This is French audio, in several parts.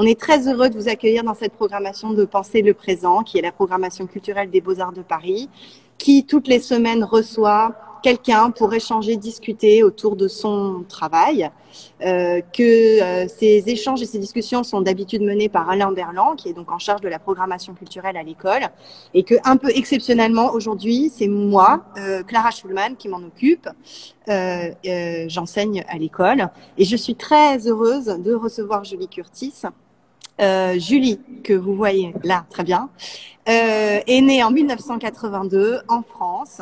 On est très heureux de vous accueillir dans cette programmation de Penser le présent, qui est la programmation culturelle des Beaux-Arts de Paris, qui toutes les semaines reçoit quelqu'un pour échanger, discuter autour de son travail. Euh, que euh, ces échanges et ces discussions sont d'habitude menés par Alain Berland, qui est donc en charge de la programmation culturelle à l'école, et que un peu exceptionnellement aujourd'hui, c'est moi, euh, Clara Schulman, qui m'en occupe. J'enseigne à l'école, et je suis très heureuse de recevoir Julie Curtis. Julie, que vous voyez là très bien, est née en 1982 en France.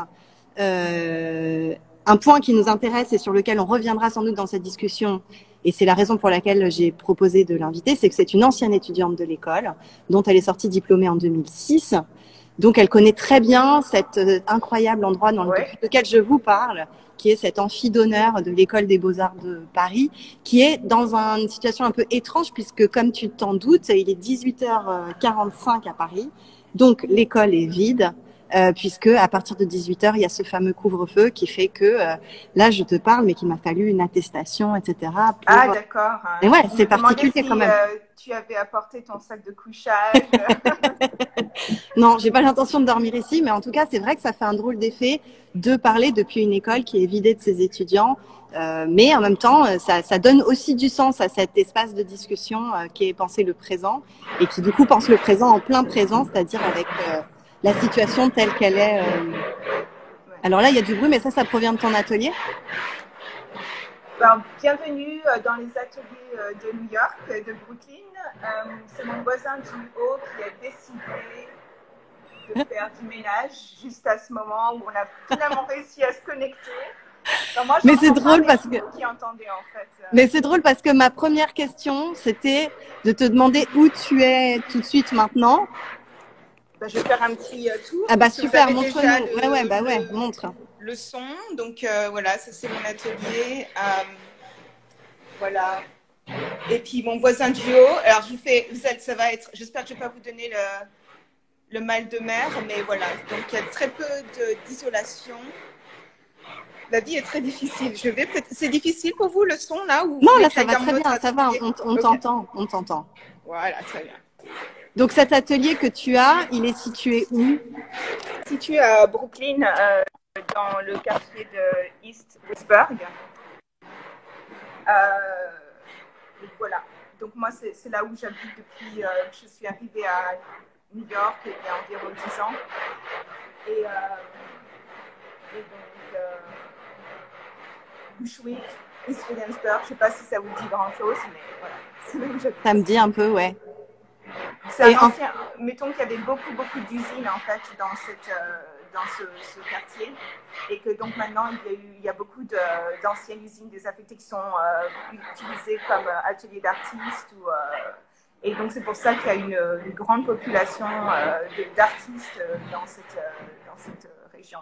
Euh, un point qui nous intéresse et sur lequel on reviendra sans doute dans cette discussion, et c'est la raison pour laquelle j'ai proposé de l'inviter, c'est que c'est une ancienne étudiante de l'école, dont elle est sortie diplômée en 2006. Donc elle connaît très bien cet euh, incroyable endroit dans lequel je vous parle, qui est cet amphi d'honneur de l'école des beaux-arts de Paris, qui est dans une situation un peu étrange puisque comme tu t'en doutes, il est 18h45 à Paris. Donc l'école est vide, euh, puisque à partir de 18h, il y a ce fameux couvre-feu qui fait que euh, là, je te parle, mais qu'il m'a fallu une attestation, etc. Ah, d'accord. Et ouais, c'est particulier quand même. Euh, tu avais apporté ton sac de couchage. non, j'ai pas l'intention de dormir ici, mais en tout cas, c'est vrai que ça fait un drôle d'effet de parler depuis une école qui est vidée de ses étudiants. Euh, mais en même temps, ça, ça, donne aussi du sens à cet espace de discussion qui est pensé le présent et qui du coup pense le présent en plein présent, c'est-à-dire avec la situation telle qu'elle est. Euh. Alors là, il y a du bruit, mais ça, ça provient de ton atelier? Ben, Bienvenue euh, dans les ateliers euh, de New York, de Brooklyn. C'est mon voisin du haut qui a décidé de faire du ménage juste à ce moment où on a finalement réussi à se connecter. mais c'est drôle parce que. Qui entendait, en fait. Mais c'est drôle parce que ma première question, c'était de te demander où tu es tout de suite maintenant. Bah, je vais faire un petit euh, tour. Ah bah super, montre-nous. Ouais, ouais, bah ouais, montre. Le son, donc euh, voilà, ça c'est mon atelier. Euh, voilà. Et puis mon voisin du haut. Alors je vous fais, vous êtes, ça va être, j'espère que je ne vais pas vous donner le, le mal de mer, mais voilà. Donc il y a très peu d'isolation. La vie est très difficile. Je vais C'est difficile pour vous le son là ou Non, là ça va très bien, ça va, on, t'entend, on t'entend. Voilà, très bien. Donc cet atelier que tu as, il est situé où? Situé à Brooklyn, euh, dans le quartier de East Westburg. Euh, voilà. Donc moi, c'est là où j'habite depuis euh, que je suis arrivée à New York il y a environ 10 ans. Et, et donc, Bushwick, East Williamsburg, je ne sais pas si ça vous dit grand-chose, mais voilà. Ça me dit un peu, ouais. C'est. Mettons qu'il y avait beaucoup, beaucoup d'usines en fait dans, cette, euh, dans ce, quartier et que donc maintenant il y a, eu, il y a beaucoup d'anciennes usines désaffectées qui sont euh, utilisées comme euh, ateliers d'artistes ou et donc c'est pour ça qu'il y a une, grande population d'artistes dans cette, dans cette région.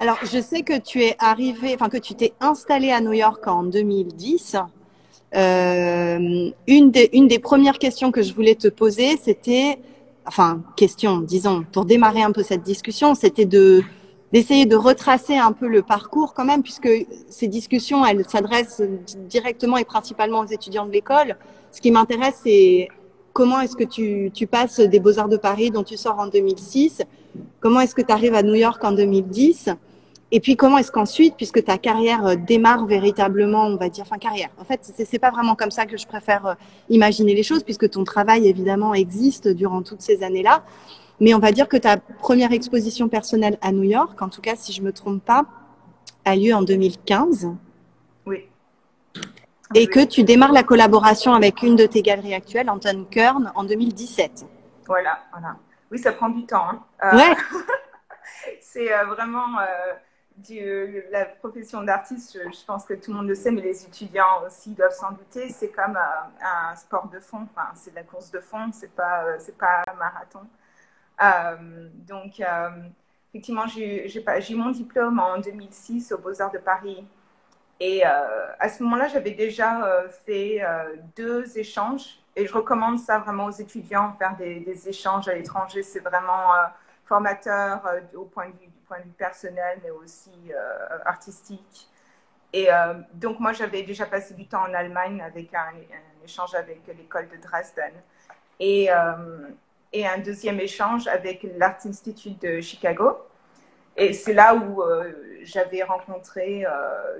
Alors, je sais que tu es arrivé, enfin que tu t'es installé à New York en 2010. Euh, une, des, une des premières questions que je voulais te poser, c'était, enfin, question, disons, pour démarrer un peu cette discussion, c'était de d'essayer de retracer un peu le parcours quand même, puisque ces discussions, elles s'adressent directement et principalement aux étudiants de l'école. Ce qui m'intéresse, c'est comment est-ce que tu, tu passes des Beaux-Arts de Paris dont tu sors en 2006, comment est-ce que tu arrives à New York en 2010, et puis comment est-ce qu'ensuite, puisque ta carrière euh, démarre véritablement, on va dire, enfin carrière. En fait, c'est pas vraiment comme ça que je préfère euh, imaginer les choses, puisque ton travail évidemment existe durant toutes ces années-là. Mais on va dire que ta première exposition personnelle à New York, en tout cas si je me trompe pas, a lieu en 2015. Oui. Et que tu démarres la collaboration avec une de tes galeries actuelles, Anton Kern, en 2017. Voilà, voilà. Oui, ça prend du temps. Hein. Euh, ouais. c'est vraiment la profession d'artiste, je, pense que tout le monde le sait, mais les étudiants aussi doivent s'en douter. C'est comme euh, un sport de fond. Enfin, c'est de la course de fond. C'est pas, euh, c'est pas un marathon. Euh, donc, effectivement, j'ai eu mon diplôme en 2006 aux Beaux Arts de Paris. Et à ce moment-là, j'avais déjà fait deux échanges. Et je recommande ça vraiment aux étudiants, faire des échanges à l'étranger. C'est vraiment formateur au point de vue point de vue personnel, mais aussi euh, artistique. Et euh, donc, moi, j'avais déjà passé du temps en Allemagne avec un, échange avec l'école de Dresden. Et, et un deuxième échange avec l'Art Institute de Chicago. Et c'est là où j'avais rencontré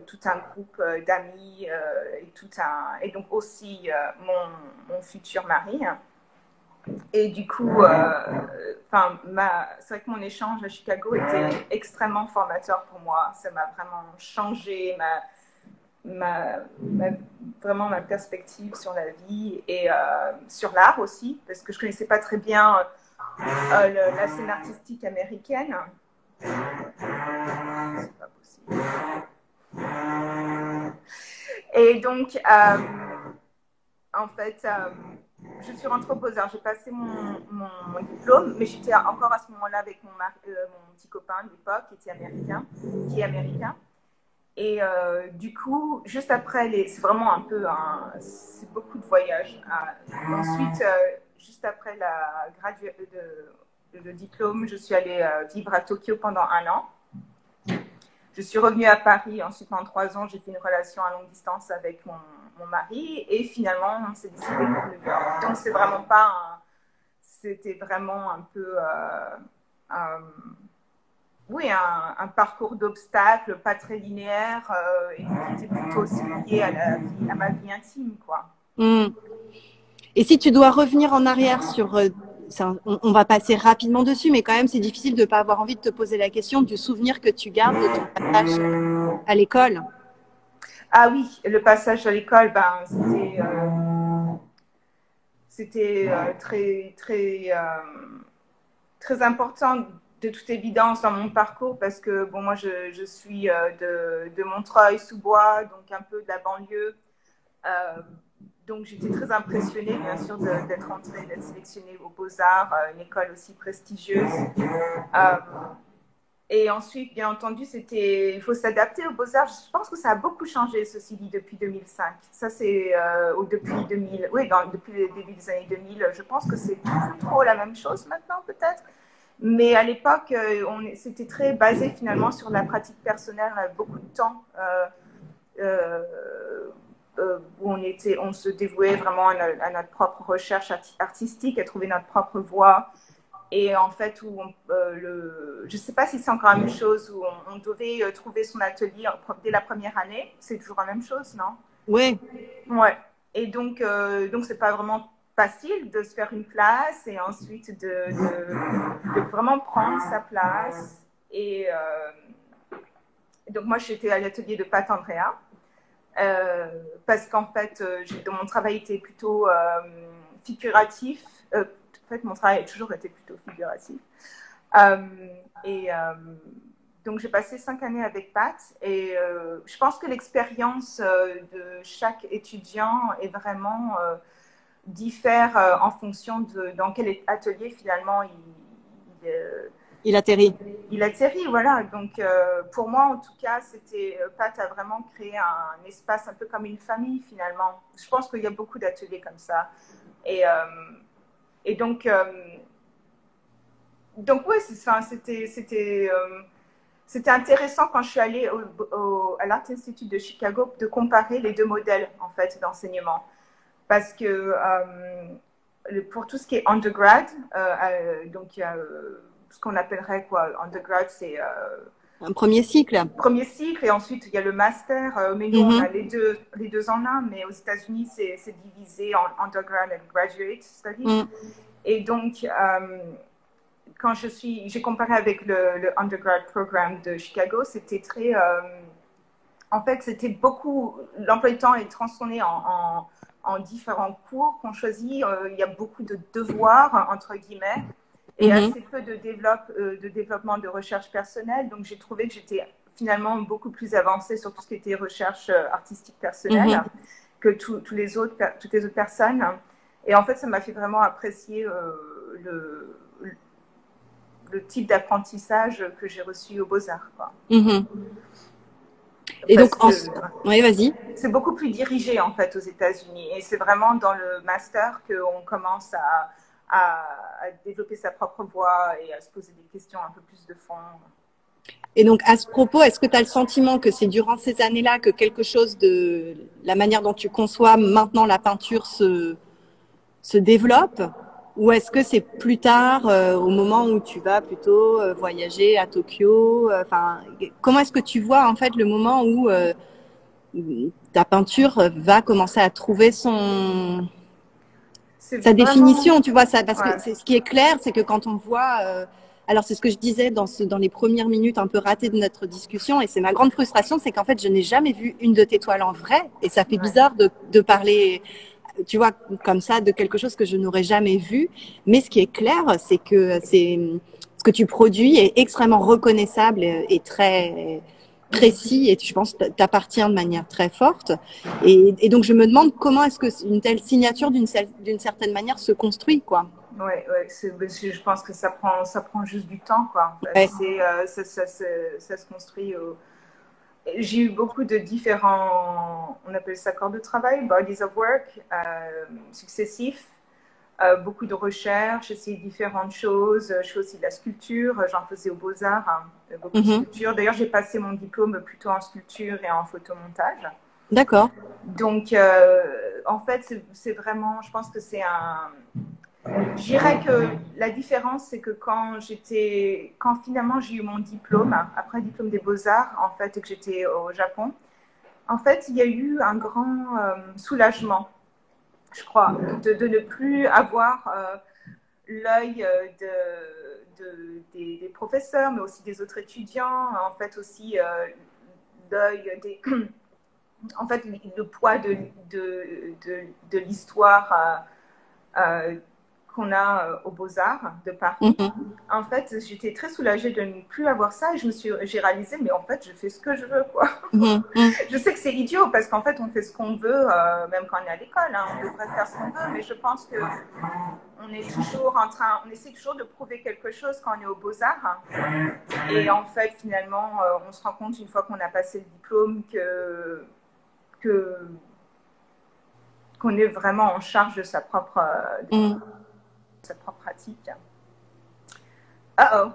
tout un groupe d'amis et, tout un, et donc aussi mon, futur mari. Et du coup, enfin, c'est vrai que mon échange à Chicago était extrêmement formateur pour moi. Ça m'a vraiment changé ma, ma, vraiment ma perspective sur la vie et euh, sur l'art aussi, parce que je connaissais pas très bien euh, la scène artistique américaine. C'est pas possible. Et donc, euh, en fait, je suis rentrée au Beaux-Arts, j'ai passé mon, diplôme, mais j'étais encore à ce moment-là avec mon, mon petit copain de l'époque qui était américain, qui est américain. Et euh, du coup, juste après, c'est vraiment un peu, c'est beaucoup de voyages. Euh, ensuite, euh, juste après la gradu... de... le diplôme, je suis allée vivre à Tokyo pendant un an. Je suis revenue à Paris. Ensuite, pendant trois ans, j'ai fait une relation à longue distance avec mon, mari. Et finalement, on s'est décidé pour New York. Donc, c'est vraiment pas un... C'était vraiment un peu oui, un, parcours d'obstacles pas très linéaire euh, et qui était plutôt aussi lié à, la, à ma vie intime, quoi. Hmm. Et si tu dois revenir en arrière sur, euh, on, va passer rapidement dessus, mais quand même c'est difficile de ne pas avoir envie de te poser la question du souvenir que tu gardes de ton passage à l'école. Ah oui, le passage à l'école, ben c'était, euh, c'était très très très important de toute évidence dans mon parcours parce que bon, moi je, suis euh, de, Montreuil-sous-Bois, donc un peu de la banlieue. Euh, donc j'étais très impressionnée bien sûr d'être rentrée, d'être sélectionnée aux Beaux-Arts, euh, une école aussi prestigieuse. Et ensuite, bien entendu, c'était, il faut s'adapter aux Beaux-Arts. Je pense que ça a beaucoup changé, ceci dit, depuis 2005. Ça, c'est, ou depuis 2000, oui, dans, depuis le début des années 2000. Je pense que c'est plus trop la même chose maintenant, peut-être. Mais à l'époque, euh, c'était très basé finalement sur la pratique personnelle, beaucoup de temps euh, euh, où on, était, on se dévouait vraiment à, notre propre recherche artistique, à trouver notre propre voie. Et en fait, où le, je ne sais pas si c'est encore la même chose, où on, devait trouver son atelier dès la première année. C'est toujours la même chose, non? Oui. Ouais. Et donc, donc c'est pas vraiment facile de se faire une place et ensuite de, de, vraiment prendre sa place. Et euh, donc, moi, j'étais à l'atelier de Pat Andrea euh, parce qu'en fait, euh, mon travail était plutôt figuratif. Fait, mon travail a toujours été plutôt figuratif. et donc, j'ai passé cinq années avec Pat et je pense que l'expérience de chaque étudiant est vraiment diffère euh, en fonction de dans quel atelier finalement il, il, euh, atterrit. Il atterrit, voilà. Donc euh, pour moi, en tout cas, c'était Pat a vraiment créé un, espace un peu comme une famille finalement. Je pense qu'il y a beaucoup d'ateliers comme ça. Et, et donc, donc ouais, c'était intéressant quand je suis allée à l'Art Institute de Chicago de comparer les deux modèles en fait d'enseignement. Parce que euh, pour tout ce qui est undergrad, euh, euh, donc ce qu'on appellerait quoi, undergrad, c'est un premier cycle. Premier cycle, et ensuite il y a le master. mais nous, on mhm. a les deux, les deux en un, mais aux États-Unis, c'est divisé en undergrad et graduate studies. Mhm. Et donc, quand je suis, j'ai comparé avec le, le, undergrad programme de Chicago, c'était très. en fait, c'était beaucoup. L'emploi du temps est transformé en en différents cours qu'on choisit. Euh, il y a beaucoup de devoirs, entre guillemets, et mhm. assez peu de, développe, euh, de développement de recherche personnelle. Donc, j'ai trouvé que j'étais finalement beaucoup plus avancée sur tout ce qui était recherche euh, artistique personnelle mhm. que tous les autres, toutes les autres personnes. Et en fait, ça m'a fait vraiment apprécier le, le type d'apprentissage que j'ai reçu aux Beaux-Arts. Mhm. Et donc, oui, vas-y. C'est beaucoup plus dirigé en fait aux États-Unis, et c'est vraiment dans le master qu'on commence à, à, développer sa propre voix et à se poser des questions un peu plus de fond. Et donc, à ce propos, est-ce que tu as le sentiment que c'est durant ces années-là que quelque chose de la manière dont tu conçois maintenant la peinture se, se développe? Ou est-ce que c'est plus tard, euh, au moment où tu vas plutôt euh, voyager à Tokyo Enfin, comment est-ce que tu vois en fait le moment où euh, ta peinture va commencer à trouver son sa définition, tu vois ça Parce que c'est ce qui est clair, c'est que quand on voit alors c'est ce que je disais dans, ce, dans les premières minutes un peu ratées de notre discussion, et c'est ma grande frustration, c'est qu'en fait je n'ai jamais vu une de tes toiles en vrai, et ça fait bizarre de, de parler tu vois, comme ça, de quelque chose que je n'aurais jamais vu. Mais ce qui est clair, c'est que c'est ce que tu produis est extrêmement reconnaissable et très précis et je pense t'appartient de manière très forte. Et, et, donc je me demande comment est-ce que une telle signature d'une certaine manière se construit, quoi. Oui, ouais, je pense que ça prend, ça prend juste du temps, quoi. Euh, ça, ça, ça, se construit. J'ai eu beaucoup de différents, on appelle ça corps de travail, bodies of work, euh, successifs. Euh, beaucoup de recherches, essayé différentes choses. Je fais aussi de la sculpture, j'en faisais aux Beaux-Arts, hein, beaucoup de mhm. sculpture. D'ailleurs, j'ai passé mon diplôme plutôt en sculpture et en photomontage. D'accord. Donc, en fait, c'est vraiment, je pense que c'est un, je dirais que la différence, c'est que quand j'étais, quand finalement j'ai eu mon diplôme, après le diplôme des beaux-arts, en fait, et que j'étais au Japon, en fait, il y a eu un grand euh, soulagement, je crois, de, ne plus avoir euh, l'œil euh, de, de, des, professeurs, mais aussi des autres étudiants, en fait aussi l'œil des, en fait, le poids de, de, l'histoire qu'on a euh, aux Beaux-Arts de Paris. Mhm. En fait, j'étais très soulagée de ne plus avoir ça et je me suis, j'ai réalisé, mais en fait, je fais ce que je veux, quoi. Mhm. Mhm. je sais que c'est idiot parce qu'en fait, on fait ce qu'on veut, euh, même quand on est à l'école, hein, on devrait faire ce qu'on veut, mais je pense que on est toujours en train, on essaie toujours de prouver quelque chose quand on est aux Beaux-Arts. Et en fait, finalement, euh, on se rend compte une fois qu'on a passé le diplôme que, que qu'on est vraiment en charge de sa propre, sa propre pratique. Ah oh,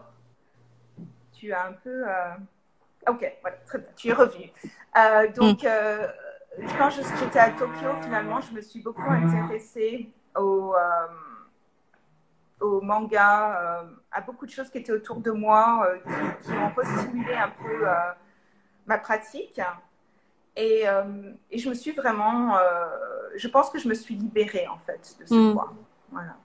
tu as un peu. Euh, ok, voilà, très bien, tu es revenu. Euh, donc, mm. euh, quand j'étais à Tokyo, finalement, je me suis beaucoup intéressée au, au manga, à beaucoup de choses qui étaient autour de moi, qui, ont restimulé un peu ma pratique. Et, et, je me suis vraiment, je pense que je me suis libérée en fait de ce mm. poids. Voilà.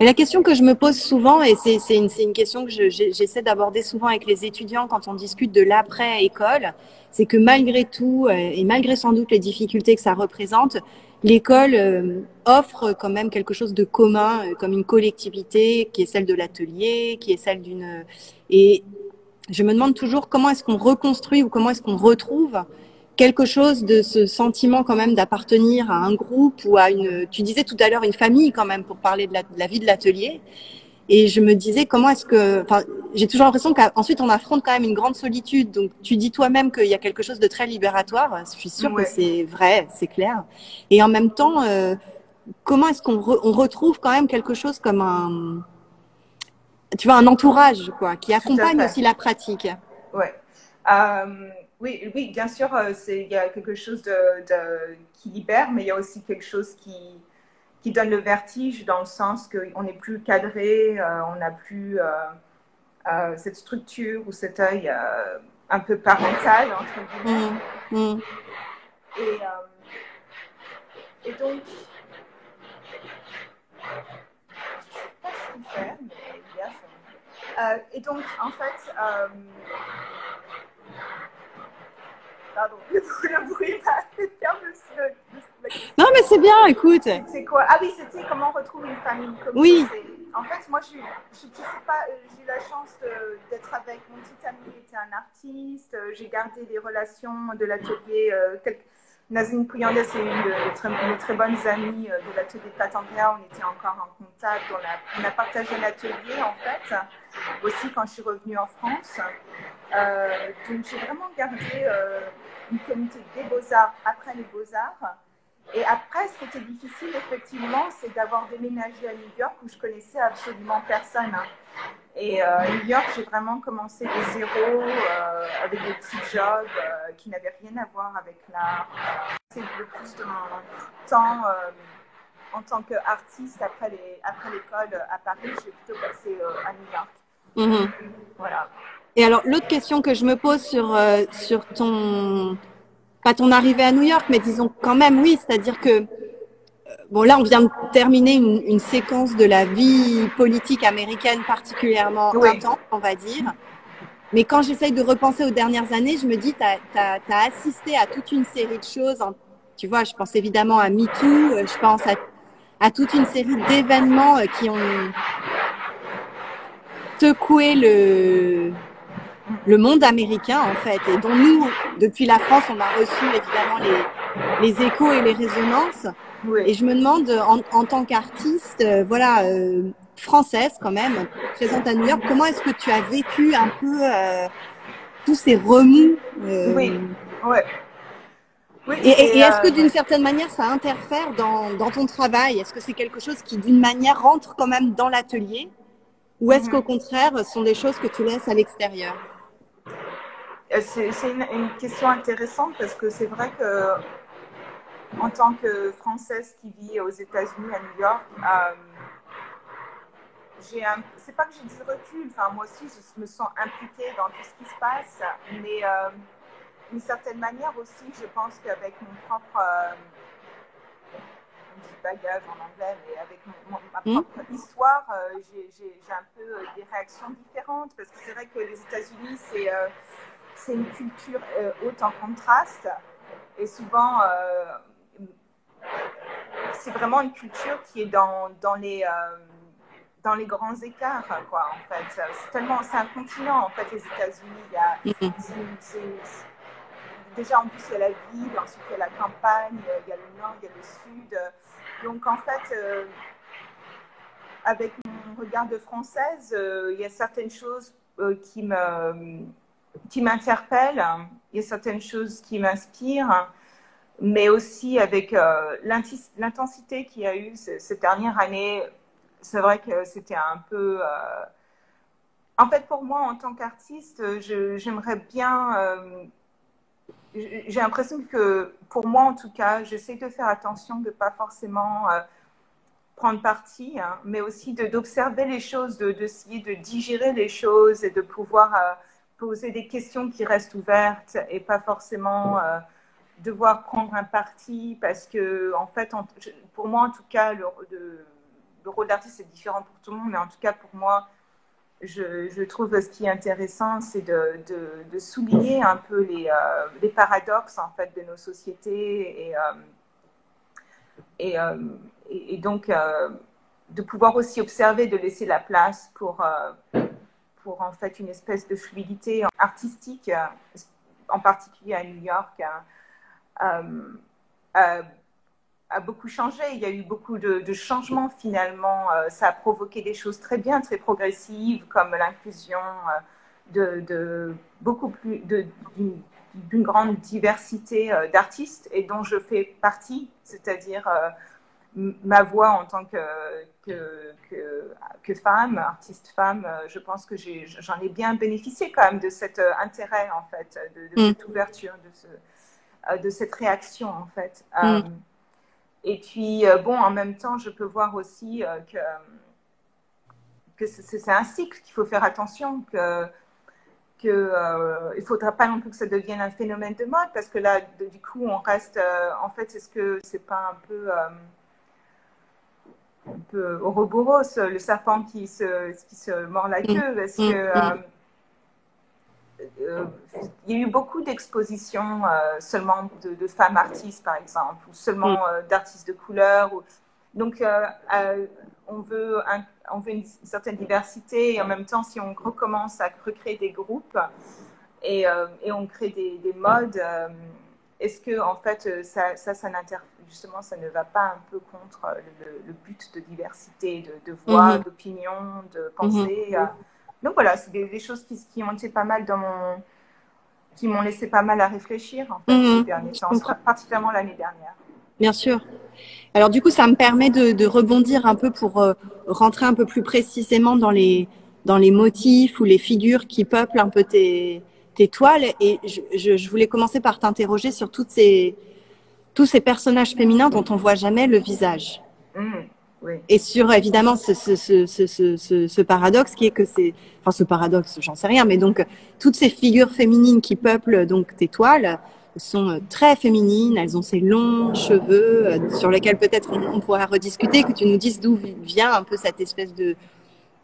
Et la question que je me pose souvent, et c'est une, question que j'essaie d'aborder souvent avec les étudiants quand on discute de l'après-école, c'est que malgré tout, euh, et malgré sans doute les difficultés que ça représente, l'école euh, offre quand même quelque chose de commun, euh, comme une collectivité qui est celle de l'atelier, qui est celle d'une... Et je me demande toujours comment est-ce qu'on reconstruit ou comment est-ce qu'on retrouve quelque chose de ce sentiment quand même d'appartenir à un groupe ou à une, tu disais tout à l'heure une famille quand même pour parler de la, vie de l'atelier. Et je me disais comment est-ce que, enfin, j'ai toujours l'impression qu'ensuite on affronte quand même une grande solitude. Donc tu dis toi-même qu'il y a quelque chose de très libératoire. Je suis sûre que c'est vrai, c'est clair. Et en même temps, euh, comment est-ce qu'on on retrouve quand même quelque chose comme un, tu vois, un entourage quoi, qui accompagne aussi la pratique? Ouais. Euh, oui, oui, bien sûr, euh, il y a quelque chose de, qui libère, mais il y a aussi quelque chose qui, qui donne le vertige dans le sens qu'on n'est plus cadré, euh, on n'a plus euh, cette structure ou cet œil un peu parental, entre guillemets. Mmh, mmh. Et, et, donc, je ne sais pas ce qu'il fait, mais fait. et donc, en fait, Pardon, le bruit va faire Non, mais c'est bien, écoute. C'est quoi? Ah oui, c'était comment on retrouve une famille comme Oui. En fait, moi, je, je, pas, euh, j'ai eu la chance d'être avec mon petit ami qui était un artiste. Euh, j'ai gardé des relations de l'atelier. Euh, Nazine Pouyandé, c'est une de très, très bonnes amies de l'atelier Patanglia. On était encore en contact. On a, partagé l'atelier, en fait, aussi quand je suis revenue en France. donc, j'ai vraiment gardé une communauté des beaux-arts après les beaux-arts. Et après, ce qui était difficile, effectivement, c'est d'avoir déménagé à New York où je connaissais absolument personne. Hein. Et à euh, New York, j'ai vraiment commencé de zéro euh, avec des petits jobs euh, qui n'avaient rien à voir avec l'art. C'est le plus de mon temps en tant qu'artiste après l'école à Paris. J'ai plutôt passé à New York. Mhm. Voilà. Et alors, l'autre question que je me pose sur, sur ton pas ton arrivée à New York, mais disons quand même oui, c'est-à-dire que euh, bon là on vient de terminer une, séquence de la vie politique américaine particulièrement intense, on va dire. Mais quand j'essaye de repenser aux dernières années, je me dis, tu as, assisté à toute une série de choses. tu vois, je pense évidemment à MeToo, euh, je pense à, à toute une série d'événements euh, qui ont secoué le, le monde américain en fait, et dont nous, depuis la France, on a reçu évidemment les, les échos et les résonances. Et je me demande, en, en tant qu'artiste, euh, voilà, euh, française quand même, présente à New York, comment est-ce que tu as vécu un peu euh, tous ces remous Oui, ouais. Oui, et, et, est-ce que d'une certaine manière ça interfère dans, dans ton travail? Est-ce que c'est quelque chose qui d'une manière rentre quand même dans l'atelier? Ou est-ce mhm. qu'au contraire ce sont des choses que tu laisses à l'extérieur? euh, c'est une, question intéressante parce que c'est vrai que en tant que Française qui vit aux États-Unis, à New York, euh, j'ai c'est pas que j'ai du recul, enfin moi aussi je me sens impliquée dans tout ce qui se passe, mais euh, d'une certaine manière aussi, je pense qu'avec mon propre euh, bagage en anglais, mais avec ma hmm. propre histoire, j'ai un peu des réactions différentes parce que c'est vrai que les États-Unis, c'est c'est une culture euh, haute en contraste. Et souvent euh, c'est vraiment une culture qui est dans, dans les euh, dans les grands écarts quoi en fait. C'est tellement c'est un continent en fait les États-Unis. Il y a mm-hmm. déjà en plus il y a la ville ensuite il y a la campagne il y a le nord il y a le sud. Donc en fait avec mon regard de française il y a certaines choses qui me qui m'interpellent, il y a certaines choses qui m'inspirent, mais aussi avec euh, l'intensité qu'il y a eu cette dernière année. C'est vrai que c'était un peu... Euh, en fait, pour moi, en tant qu'artiste, j'aimerais bien... Euh, j'ai l'impression que, pour moi en tout cas, j'essaie de faire attention de ne pas forcément prendre parti, hein, mais aussi d'observer les choses, d'essayer de, de, digérer les choses et de pouvoir poser des questions qui restent ouvertes et pas forcément euh, devoir prendre un parti parce que, en fait, pour moi, en tout cas, le, le rôle d'artiste est différent pour tout le monde, mais en tout cas, pour moi, je, trouve ce qui est intéressant, c'est de, de, souligner un peu les, euh, les, paradoxes, en fait, de nos sociétés et, euh, et, et, donc de pouvoir aussi observer, de laisser la place pour pour en fait une espèce de fluidité artistique, euh, en particulier à New York, euh, euh, a beaucoup changé. Il y a eu beaucoup de, changements finalement. ça a provoqué des choses très bien, très progressives, comme l'inclusion de, beaucoup plus d'une grande diversité d'artistes et dont je fais partie, c'est-à-dire ma voix en tant que, que, que, femme, artiste femme, euh, je pense que j'en ai, bien bénéficié quand même de cet euh, intérêt, en fait, de, mm. cette ouverture, de, ce, euh, de cette réaction, en fait. Mm. et puis, bon, en même temps, je peux voir aussi que, que c'est un cycle qu'il faut faire attention, que il faudra pas non plus que ça devienne un phénomène de mode parce que là du coup on reste en fait est-ce que c'est pas un peu un peu Ouroboros, le serpent qui se, qui se mord la queue, parce que mm, mm. Euh, euh, il y a eu beaucoup d'expositions euh, seulement de, femmes artistes, par exemple, ou seulement mm. d'artistes de couleur. Ou... Donc, on, veut on veut une certaine diversité, et en même temps, si on recommence à recréer des groupes et, et on crée des, des modes, est-ce que, en fait, ça, ça, ça n'interfère justement, ça ne va pas un peu contre le, but de diversité, de, de voix, mhm. d'opinion, de pensée. Mhm. Euh. Donc voilà, c'est des, choses qui, qui, ont été pas mal dans mon, qui m'ont laissé pas mal à réfléchir en fait, mhm. ces derniers temps, particulièrement l'année dernière. Bien sûr. Alors du coup, ça me permet de, de rebondir un peu pour euh, rentrer un peu plus précisément dans les dans les motifs ou les figures qui peuplent un peu tes, tes toiles. Et je, je, je voulais commencer par t'interroger sur toutes ces tous ces personnages féminins dont on voit jamais le visage. Mmh, oui. Et sur évidemment ce, ce, ce, ce, ce, ce paradoxe qui est que c'est, enfin ce paradoxe, j'en sais rien, mais donc toutes ces figures féminines qui peuplent donc tes toiles sont euh, très féminines, elles ont ces longs cheveux euh, sur lesquels peut-être on, on pourra rediscuter, que tu nous dises d'où vient un peu cette espèce de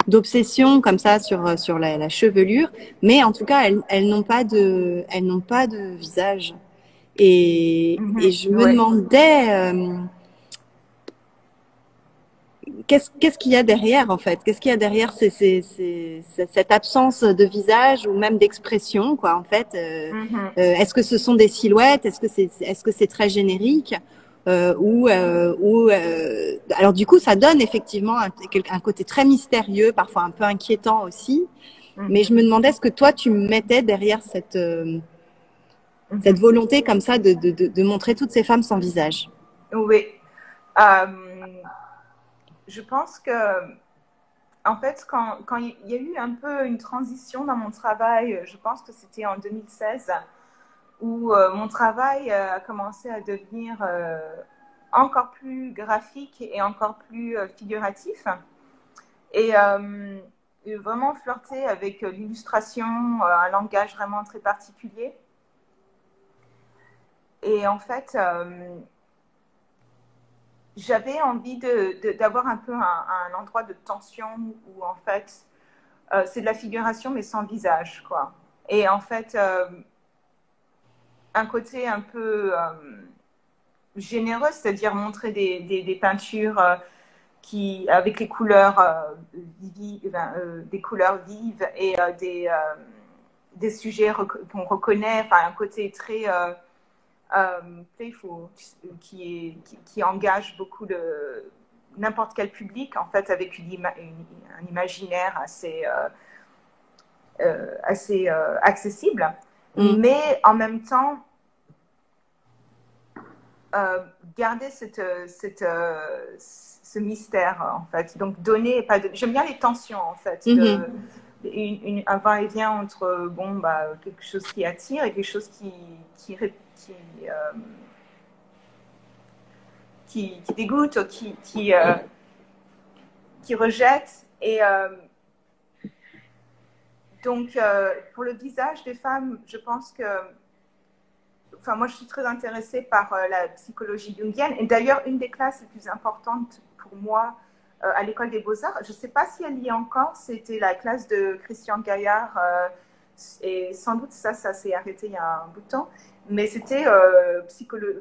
d'obsession comme ça sur euh, sur la, la, chevelure, mais en tout cas elles, elles n'ont pas de elles n'ont pas de visage et, Mhm, et je me ouais. demandais euh, qu'est-ce qu'il y a derrière en fait? Qu'est-ce qu'il y a derrière ces, ces, ces- cette absence de visage ou même d'expression quoi en fait? Euh, Mhm. euh, Est-ce que ce sont des silhouettes? Est-ce que c'est est-ce que c'est très générique? Euh, ou euh, ou euh, alors du coup ça donne effectivement un, un côté très mystérieux, parfois un peu inquiétant aussi. Mhm. Mais je me demandais ce que toi tu mettais derrière cette Mhm. cette volonté comme ça de, de, de, montrer toutes ces femmes sans visage. Oui. Euh, je pense que, en fait, quand, quand il y a eu un peu une transition dans mon travail, je pense que c'était en 2016, où euh, mon travail euh, a commencé à devenir encore plus graphique et encore plus figuratif. Et vraiment flirter avec l'illustration, un langage vraiment très particulier. Et en fait, euh, j'avais envie de, de- d'avoir un peu un, endroit de tension où en fait euh, c'est de la figuration mais sans visage quoi. Et en fait euh, un côté un peu généreux, c'est-à-dire montrer des, des, peintures qui avec les couleurs des couleurs vives et des des sujets qu'on reconnaît, un côté très playful, qui, est, qui, qui engage beaucoup de n'importe quel public, en fait, avec une ima- une- un imaginaire assez, euh, euh, assez euh, accessible, Mm. mais en même temps, euh, garder cette, cette, euh, ce mystère, en fait. Donc, donner, et pas de... j'aime bien les tensions, en fait. de- Mhm. une, une- un va-et-vient entre bon, bah, quelque chose qui attire et quelque chose qui, qui, qui, euh, qui, qui dégoûte, qui, qui, euh, qui rejette. Et euh, donc, pour le visage des femmes, je pense que. Enfin, moi, je suis très intéressée par la psychologie jungienne. Et d'ailleurs, une des classes les plus importantes pour moi à l'école des beaux-arts, je ne sais pas si elle y est encore, c'était la classe de Christian Gaillard. et sans doute, ça, ça s'est arrêté il y a un bout de temps. Mais c'était euh,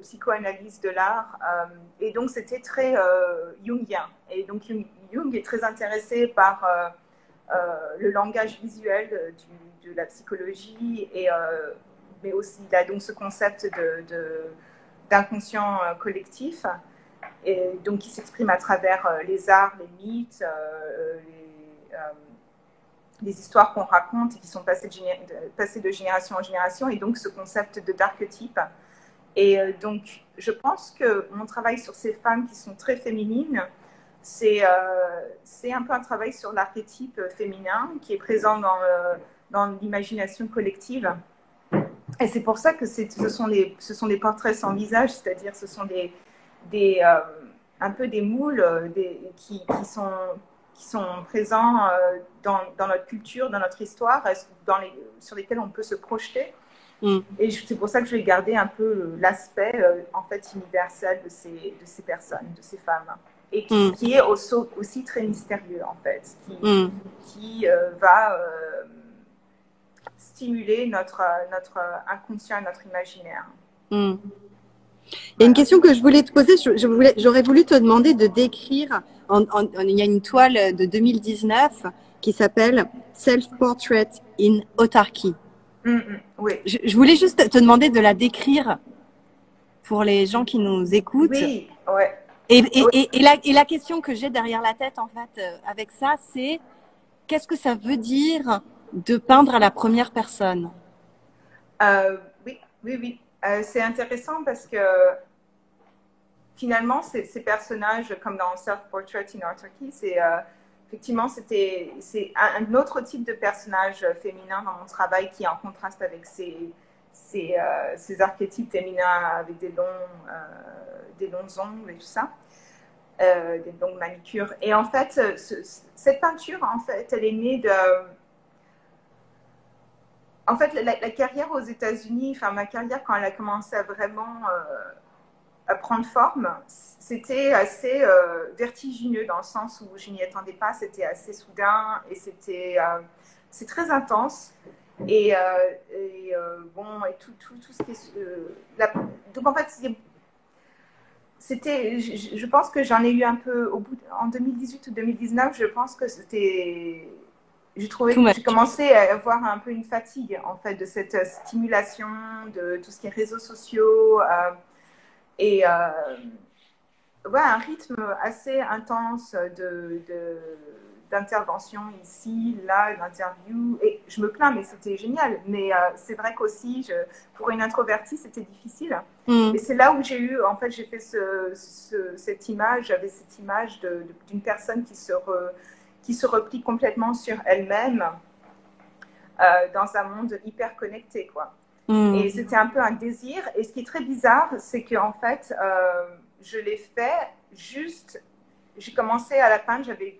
psychoanalyse de l'art. euh, et donc, c'était très euh, jungien. Et donc, Jung, est très intéressé par le langage visuel de la psychologie. Et, mais aussi, il a donc ce concept de, de- d'inconscient euh, collectif. Et donc, qui s'exprime à travers les arts, les mythes, les, les histoires qu'on raconte et qui sont passées de, génération en génération, et donc ce concept de d'archétype. Et euh, donc, je pense que mon travail sur ces femmes qui sont très féminines, c'est euh, un peu un travail sur l'archétype féminin qui est présent dans, euh, dans l'imagination collective. Et c'est pour ça que ce sont, des, ce sont des portraits sans visage, c'est-à-dire ce sont des, des, euh, un peu des moules des, qui, sont, qui sont présents euh, dans, dans notre culture, dans notre histoire, est-ce- dans les, sur lesquels on peut se projeter. Mm. Et c'est pour ça que je vais garder un peu euh, l'aspect euh, en fait universel de ces, de ces personnes, de ces femmes. Et qui, Mm. qui est aussi, aussi très mystérieux en fait, qui, Mm. qui euh, va euh, stimuler notre, notre inconscient notre imaginaire. Il y a une question que je voulais te poser. J'aurais voulu te demander de décrire. En, en- en- il y a une toile de 2019 qui s'appelle Self Portrait in Autarky. Mm, mm, oui. Je, je voulais juste te demander de la décrire pour les gens qui nous écoutent. Oui, ouais. Et, et, et, et la, et la question que j'ai derrière la tête, en fait, euh, avec ça, c'est qu'est-ce que ça veut dire de peindre à la première personne? Euh, oui, oui, oui. Euh, c'est intéressant parce que finalement, ces, personnages, comme dans Self-Portrait in Turkey, c'est effectivement, c'était c'est un, autre type de personnage féminin dans mon travail qui est en contraste avec ces, ces, ces archétypes féminins avec des longs, des longs ongles et tout ça. des longues manicures. Et en fait, cette peinture, en fait, elle est née de, en fait, la, carrière aux États-Unis, enfin ma carrière quand elle a commencé à vraiment euh, prendre forme, c'était assez euh, vertigineux dans le sens où je n'y attendais pas, c'était assez soudain et c'était euh, c'est très intense. Et, bon, et tout, tout, tout ce qui est. donc en fait, c'était. Je, je, pense que j'en ai eu un peu au bout. En 2018 ou 2019, je pense que c'était j'ai trouvé que j'ai commencé à avoir un peu une fatigue en fait de cette euh, stimulation de tout ce qui est réseaux sociaux euh, et euh, ouais, un rythme assez intense de, d'intervention ici, là, d'interview. Et je me plains, mais c'était génial. Mais c'est vrai qu'aussi, je, pour une introvertie, c'était difficile. Mm. Et c'est là où j'ai eu, en fait, j'ai fait ce, cette image, j'avais cette image d'une personne qui se qui se replie complètement sur elle-même euh, dans un monde hyper connecté, quoi. Hmm. Et c'était un peu un désir. Et ce qui est très bizarre, c'est que en fait, euh, je l'ai fait juste. J'ai commencé à la peindre. J'avais,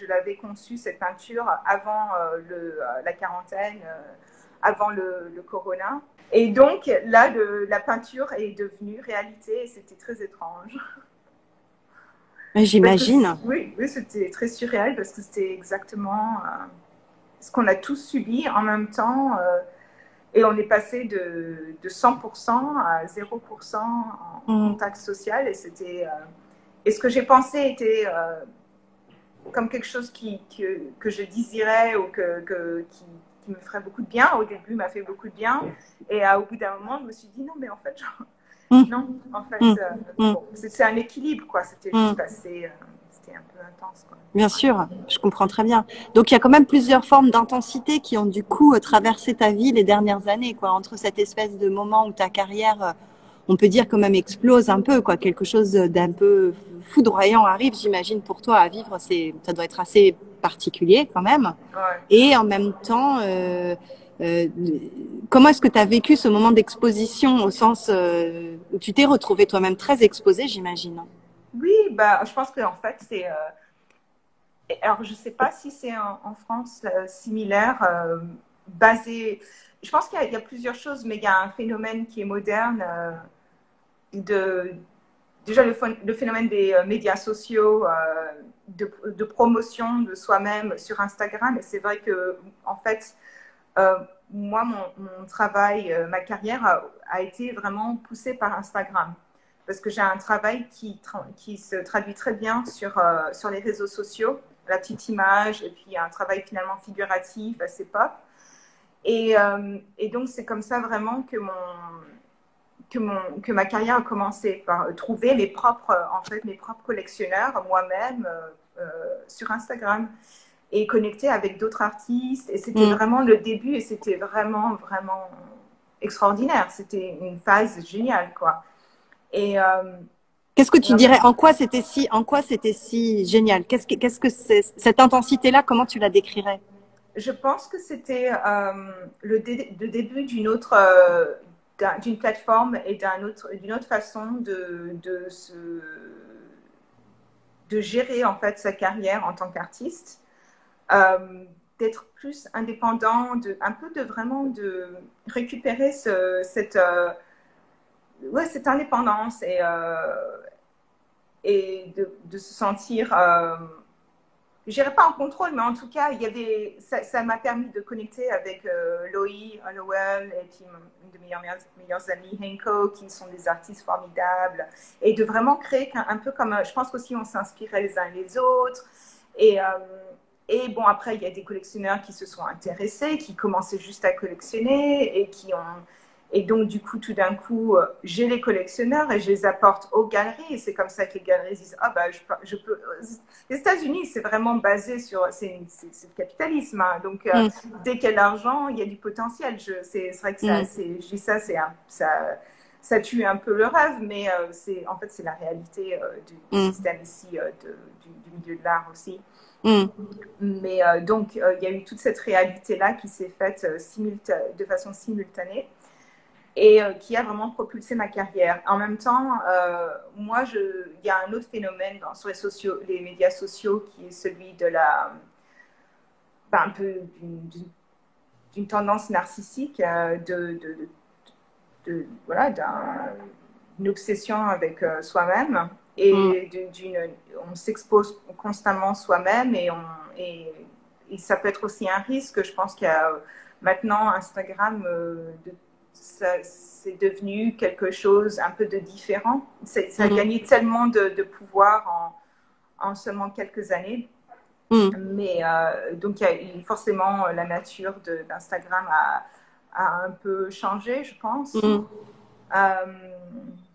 je l'avais conçue cette peinture avant euh, le, la quarantaine, avant le, le, corona. Et donc là, le, la peinture est devenue réalité. Et c'était très étrange. J'imagine. Oui, oui c'était très surréel parce que c'était exactement euh, ce qu'on a tous subi en même temps. Euh, et on est passé de, de 100% à 0% en mm. contact social. Et, c'était, euh, et ce que j'ai pensé était comme quelque chose qui, que, que je désirais ou que, que qui, qui, me ferait beaucoup de bien. Au début, m'a fait beaucoup de bien. Et au bout d'un moment, je me suis dit non, mais en fait, genre, Mm. Non, en fait, mm. Euh, mm. c'est un équilibre, quoi. C'était juste assez. Euh, c'était un peu intense, quoi. Bien sûr, je comprends très bien. Donc il y a quand même plusieurs formes d'intensité qui ont du coup euh, traversé ta vie les dernières années, quoi. Entre cette espèce de moment où ta carrière, on peut dire quand même explose un peu, quoi. Quelque chose d'un peu foudroyant arrive, j'imagine, pour toi à vivre. C'est, ça doit être assez particulier quand même. Et en même temps. Euh, euh, comment est-ce que tu as vécu ce moment d'exposition au sens euh, où tu t'es retrouvé toi-même très exposé, j'imagine? Oui, bah, je pense qu'en fait, c'est. Euh, alors, je ne sais pas si c'est en, France similaire, basé. Je pense qu'il y, a plusieurs choses, mais il y a un phénomène qui est moderne. de, déjà, le, phénomène des médias sociaux, de, promotion de soi-même sur Instagram. Et c'est vrai que, en fait, euh, moi, mon, travail, euh, ma carrière a, été vraiment poussée par Instagram. Parce que j'ai un travail qui, qui se traduit très bien sur, euh, sur les réseaux sociaux, la petite image, et puis un travail finalement figuratif, assez pop. Et, et donc, c'est comme ça vraiment que, mon, que, mon, que ma carrière a commencé, par trouver mes propres, en fait, mes propres collectionneurs moi-même sur Instagram et connecter avec d'autres artistes. Et c'était mm. vraiment le début et c'était vraiment, vraiment extraordinaire. C'était une phase géniale, quoi. Et. Euh, qu'est-ce que tu dirais En quoi c'était si, en quoi c'était si génial? Qu'est-ce que, qu'est-ce que c'est cette intensité-là Comment tu la décrirais? Je pense que c'était euh, le, début d'une autre, euh, d'une plateforme et d'un autre, d'une autre façon de, de se, de gérer en fait sa carrière en tant qu'artiste. Euh, d'être plus indépendant, de, un peu de vraiment de récupérer ce, cette, ouais, cette indépendance et, euh, et de, se sentir, euh, je dirais pas en contrôle, mais en tout cas, il y avait, ça m'a permis de connecter avec Loï Hollowell et puis une de mes meilleures, meilleures amies, Henko, qui sont des artistes formidables, et de vraiment créer un, peu comme, je pense qu'aussi on s'inspirait les uns les autres. Et, et bon, après, il y a des collectionneurs qui se sont intéressés, qui commençaient juste à collectionner et qui ont. Et donc, du coup, tout d'un coup, euh, j'ai les collectionneurs et je les apporte aux galeries. Et c'est comme ça que les galeries disent Ah, bah, je, peux. Les États-Unis, c'est vraiment basé sur. C'est le capitalisme. Hein. Donc, euh, mm. dès qu'il y a de l'argent, il y a du potentiel. C'est vrai que ça, mm. je dis ça, ça ça tue un peu le rêve, mais c'est en fait c'est la réalité du mm. système ici, du, milieu de l'art aussi. Mm. Mais donc il y a eu toute cette réalité là qui s'est faite de façon simultanée et euh, qui a vraiment propulsé ma carrière. En même temps, euh, moi, il y a un autre phénomène dans, sur les, sociaux, les médias sociaux qui est celui de la, ben, un peu d'une tendance narcissique, euh, de, de, de, voilà, d'une obsession avec soi-même et mm. d'une, on s'expose constamment soi-même et, on, et, et, ça peut être aussi un risque. Je pense qu'il y a maintenant Instagram de c'est devenu quelque chose un peu de différent. Ça a mhm. gagné tellement de, pouvoir en, en, seulement quelques années. Mhm. Mais euh, donc, y a, forcément, la nature d'Instagram a, a, un peu changé, je pense. Mhm. Euh,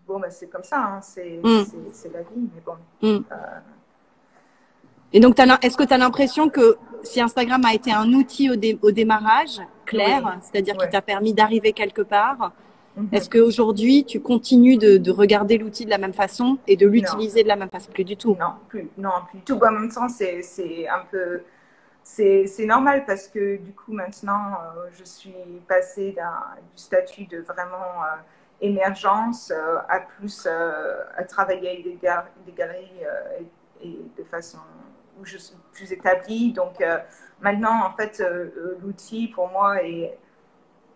bon, bah, c'est comme ça, hein. c'est la vie, mais bon. Euh, et donc, est-ce que tu as l'impression que si Instagram a été un outil au, au démarrage, clair, c'est-à-dire qui t'a permis d'arriver quelque part, mhm. est-ce qu'aujourd'hui, tu continues de, regarder l'outil de la même façon et de l'utiliser de la même façon? Plus du tout. Non, plus, non, plus du tout. En même temps, c'est un peu. C'est normal parce que du coup, maintenant, euh, je suis passée du statut de vraiment euh, émergence euh, à plus à travailler avec des, des galeries et de façon où je suis plus établie. Donc maintenant, en fait, euh, euh, l'outil pour moi est,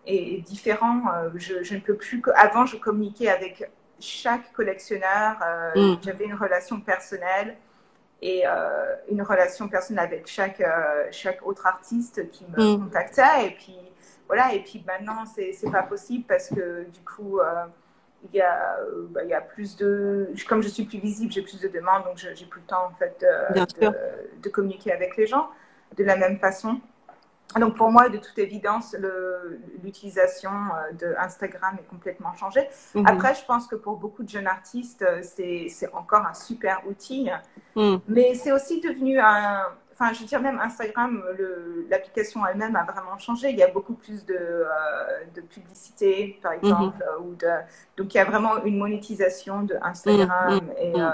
est différent. Je, je, ne peux plus. Avant, je communiquais avec chaque collectionneur. Mm. J'avais une relation personnelle et une relation personnelle avec chaque, chaque autre artiste qui me mm. contactait. Et puis voilà. Et puis maintenant, c'est pas possible parce que du coup il y a, euh, bah, il y a plus de, comme je suis plus visible, j'ai plus de demandes, donc j'ai plus le temps en fait de, de, communiquer avec les gens de la même façon. Donc pour moi, de toute évidence, l'utilisation euh, de Instagram est complètement changée. Mhm. Après, je pense que pour beaucoup de jeunes artistes, euh, c'est encore un super outil, mhm. mais c'est aussi devenu un, enfin, je veux dire, même Instagram, l'application elle-même a vraiment changé. Il y a beaucoup plus de, euh, de publicité, par mhm. exemple. ou de, donc, il y a vraiment une monétisation de Instagram. Et. Euh,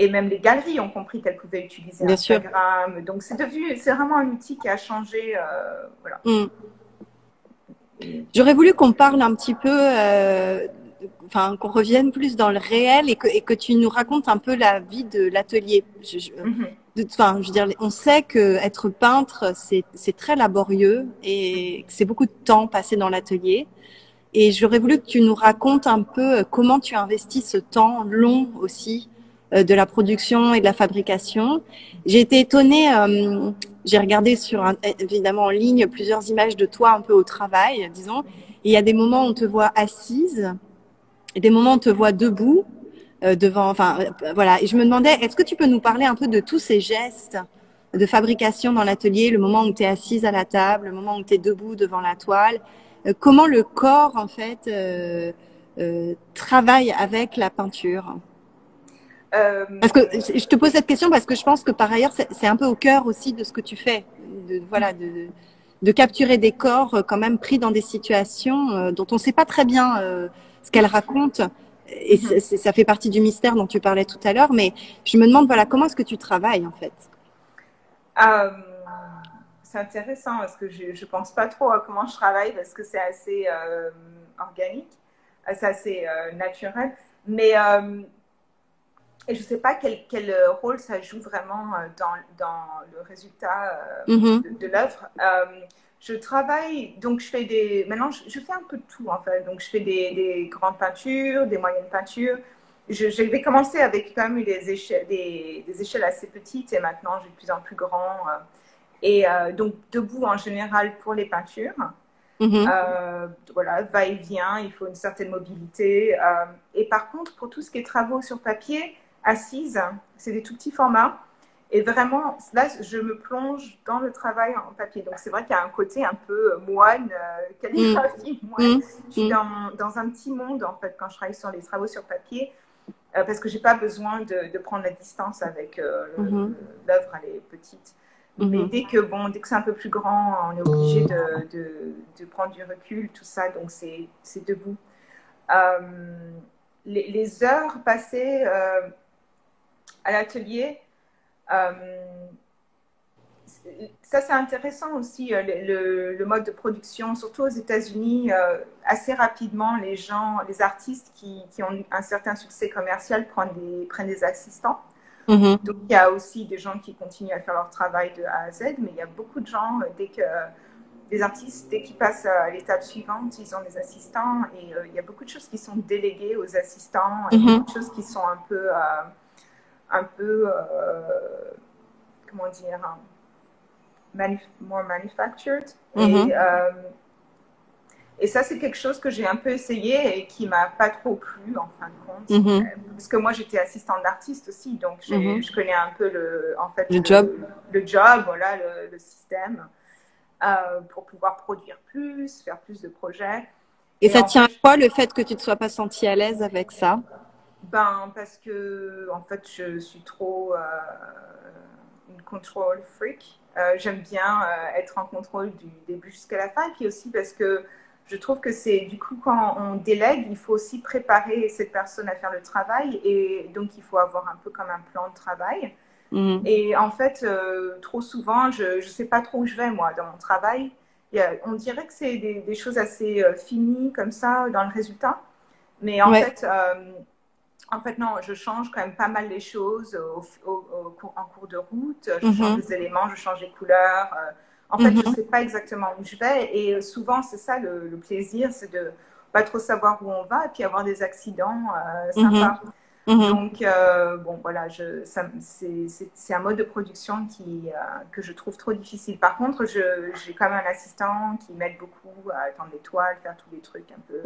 et, même les galeries ont compris qu'elles pouvaient utiliser Instagram. Donc, c'est devenu, c'est vraiment un outil qui a changé. Euh, voilà. J'aurais voulu qu'on parle un petit peu enfin qu'on revienne plus dans le réel et que, et que tu nous racontes un peu la vie de l'atelier. Enfin, je veux dire, on sait que être peintre, c'est très laborieux et c'est beaucoup de temps passé dans l'atelier. Et j'aurais voulu que tu nous racontes un peu euh, comment tu investis ce temps long aussi euh, de la production et de la fabrication. J'ai été étonnée, euh, j'ai regardé sur évidemment en ligne plusieurs images de toi un peu au travail, disons. Il y a des moments où on te voit assise, des moments où on te voit debout, euh, devant, enfin euh, voilà. Et je me demandais, est-ce que tu peux nous parler un peu de tous ces gestes de fabrication dans l'atelier, le moment où tu es assise à la table, le moment où tu es debout devant la toile, euh, comment le corps en fait travaille avec la peinture? Parce que je te pose cette question parce que je pense que par ailleurs c'est un peu au cœur aussi de ce que tu fais, de, voilà, de, de capturer des corps quand même pris dans des situations dont on ne sait pas très bien ce qu'elles racontent et mhm. ça fait partie du mystère dont tu parlais tout à l'heure, mais je me demande, voilà, comment est-ce que tu travailles en fait? Euh, C'est intéressant parce que je ne pense pas trop à comment je travaille parce que c'est assez euh, organique, c'est assez euh, naturel. Mais et je ne sais pas quel, quel, rôle ça joue vraiment dans, dans le résultat mhm. de, de l'œuvre je travaille, donc je fais des. Maintenant, je, fais un peu de tout en fait. Donc, je fais des, des grandes peintures, des moyennes peintures. Je, je, vais commencer avec quand même des échelles, des, des échelles assez petites et maintenant j'ai de plus en plus grand. Euh. et euh, donc, debout en général pour les peintures. Euh, voilà, va et vient, il faut une certaine mobilité. et par contre, pour tout ce qui est travaux sur papier, assise, c'est des tout petits formats. Et vraiment, là, je me plonge dans le travail en papier. Donc, c'est vrai qu'il y a un côté un peu euh, moine, euh, calligraphie, mmh. moine. Mmh. Je suis dans, dans, un petit monde, en fait, quand je travaille sur les travaux sur papier, euh, parce que je n'ai pas besoin de, de, prendre la distance avec mmh. l'œuvre, elle est petite. Mais dès que, bon, dès que c'est un peu plus grand, on est obligé de, de, de, prendre du recul, tout ça, donc c'est debout. les, heures passées à l'atelier, ça c'est intéressant aussi, le, mode de production, surtout aux États-Unis, assez rapidement, les gens, les artistes qui, qui, ont un certain succès commercial prennent des, prennent des assistants. Mm-hmm. Donc, il y a aussi des gens qui continuent à faire leur travail de A à Z, mais il y a beaucoup de gens, euh, dès que des artistes, dès qu'ils passent à l'étape suivante, ils ont des assistants et euh, il y a beaucoup de choses qui sont déléguées aux assistants et mm-hmm. beaucoup de choses qui sont un peu, euh, un peu, comment dire, more manufactured. Et, mm-hmm. Et ça, c'est quelque chose que j'ai un peu essayé et qui m'a pas trop plu en fin de compte. Mhm. Parce que moi, j'étais assistante d'artiste aussi, donc mhm. je connais un peu le, en fait, le, job, le job, voilà, le, système euh, pour pouvoir produire plus, faire plus de projets. Et, ça tient à quoi le fait que tu ne te sois pas sentie à l'aise avec ça? Ben parce que en fait, je suis trop euh, une control freak. Euh, j'aime bien être en contrôle du début jusqu'à la fin, et puis aussi parce que je trouve que c'est du coup quand on délègue, il faut aussi préparer cette personne à faire le travail et donc il faut avoir un peu comme un plan de travail. Mhm. Et en fait, euh, trop souvent, je ne sais pas trop où je vais moi dans mon travail. on dirait que c'est des, choses assez euh, finies comme ça dans le résultat, mais en fait, euh, en fait non, je change quand même pas mal les choses en cours de route. Je mhm. change les éléments, je change les couleurs. En fait, je ne mhm. sais pas exactement où je vais. Et euh, souvent, c'est ça le, plaisir, c'est de pas trop savoir où on va et puis avoir des accidents euh, sympas. Mhm. Mhm. Donc, euh, bon, voilà, c'est un mode de production qui, que je trouve trop difficile. Par contre, j'ai quand même un assistant qui m'aide beaucoup à étendre les toiles, faire tous les trucs un peu,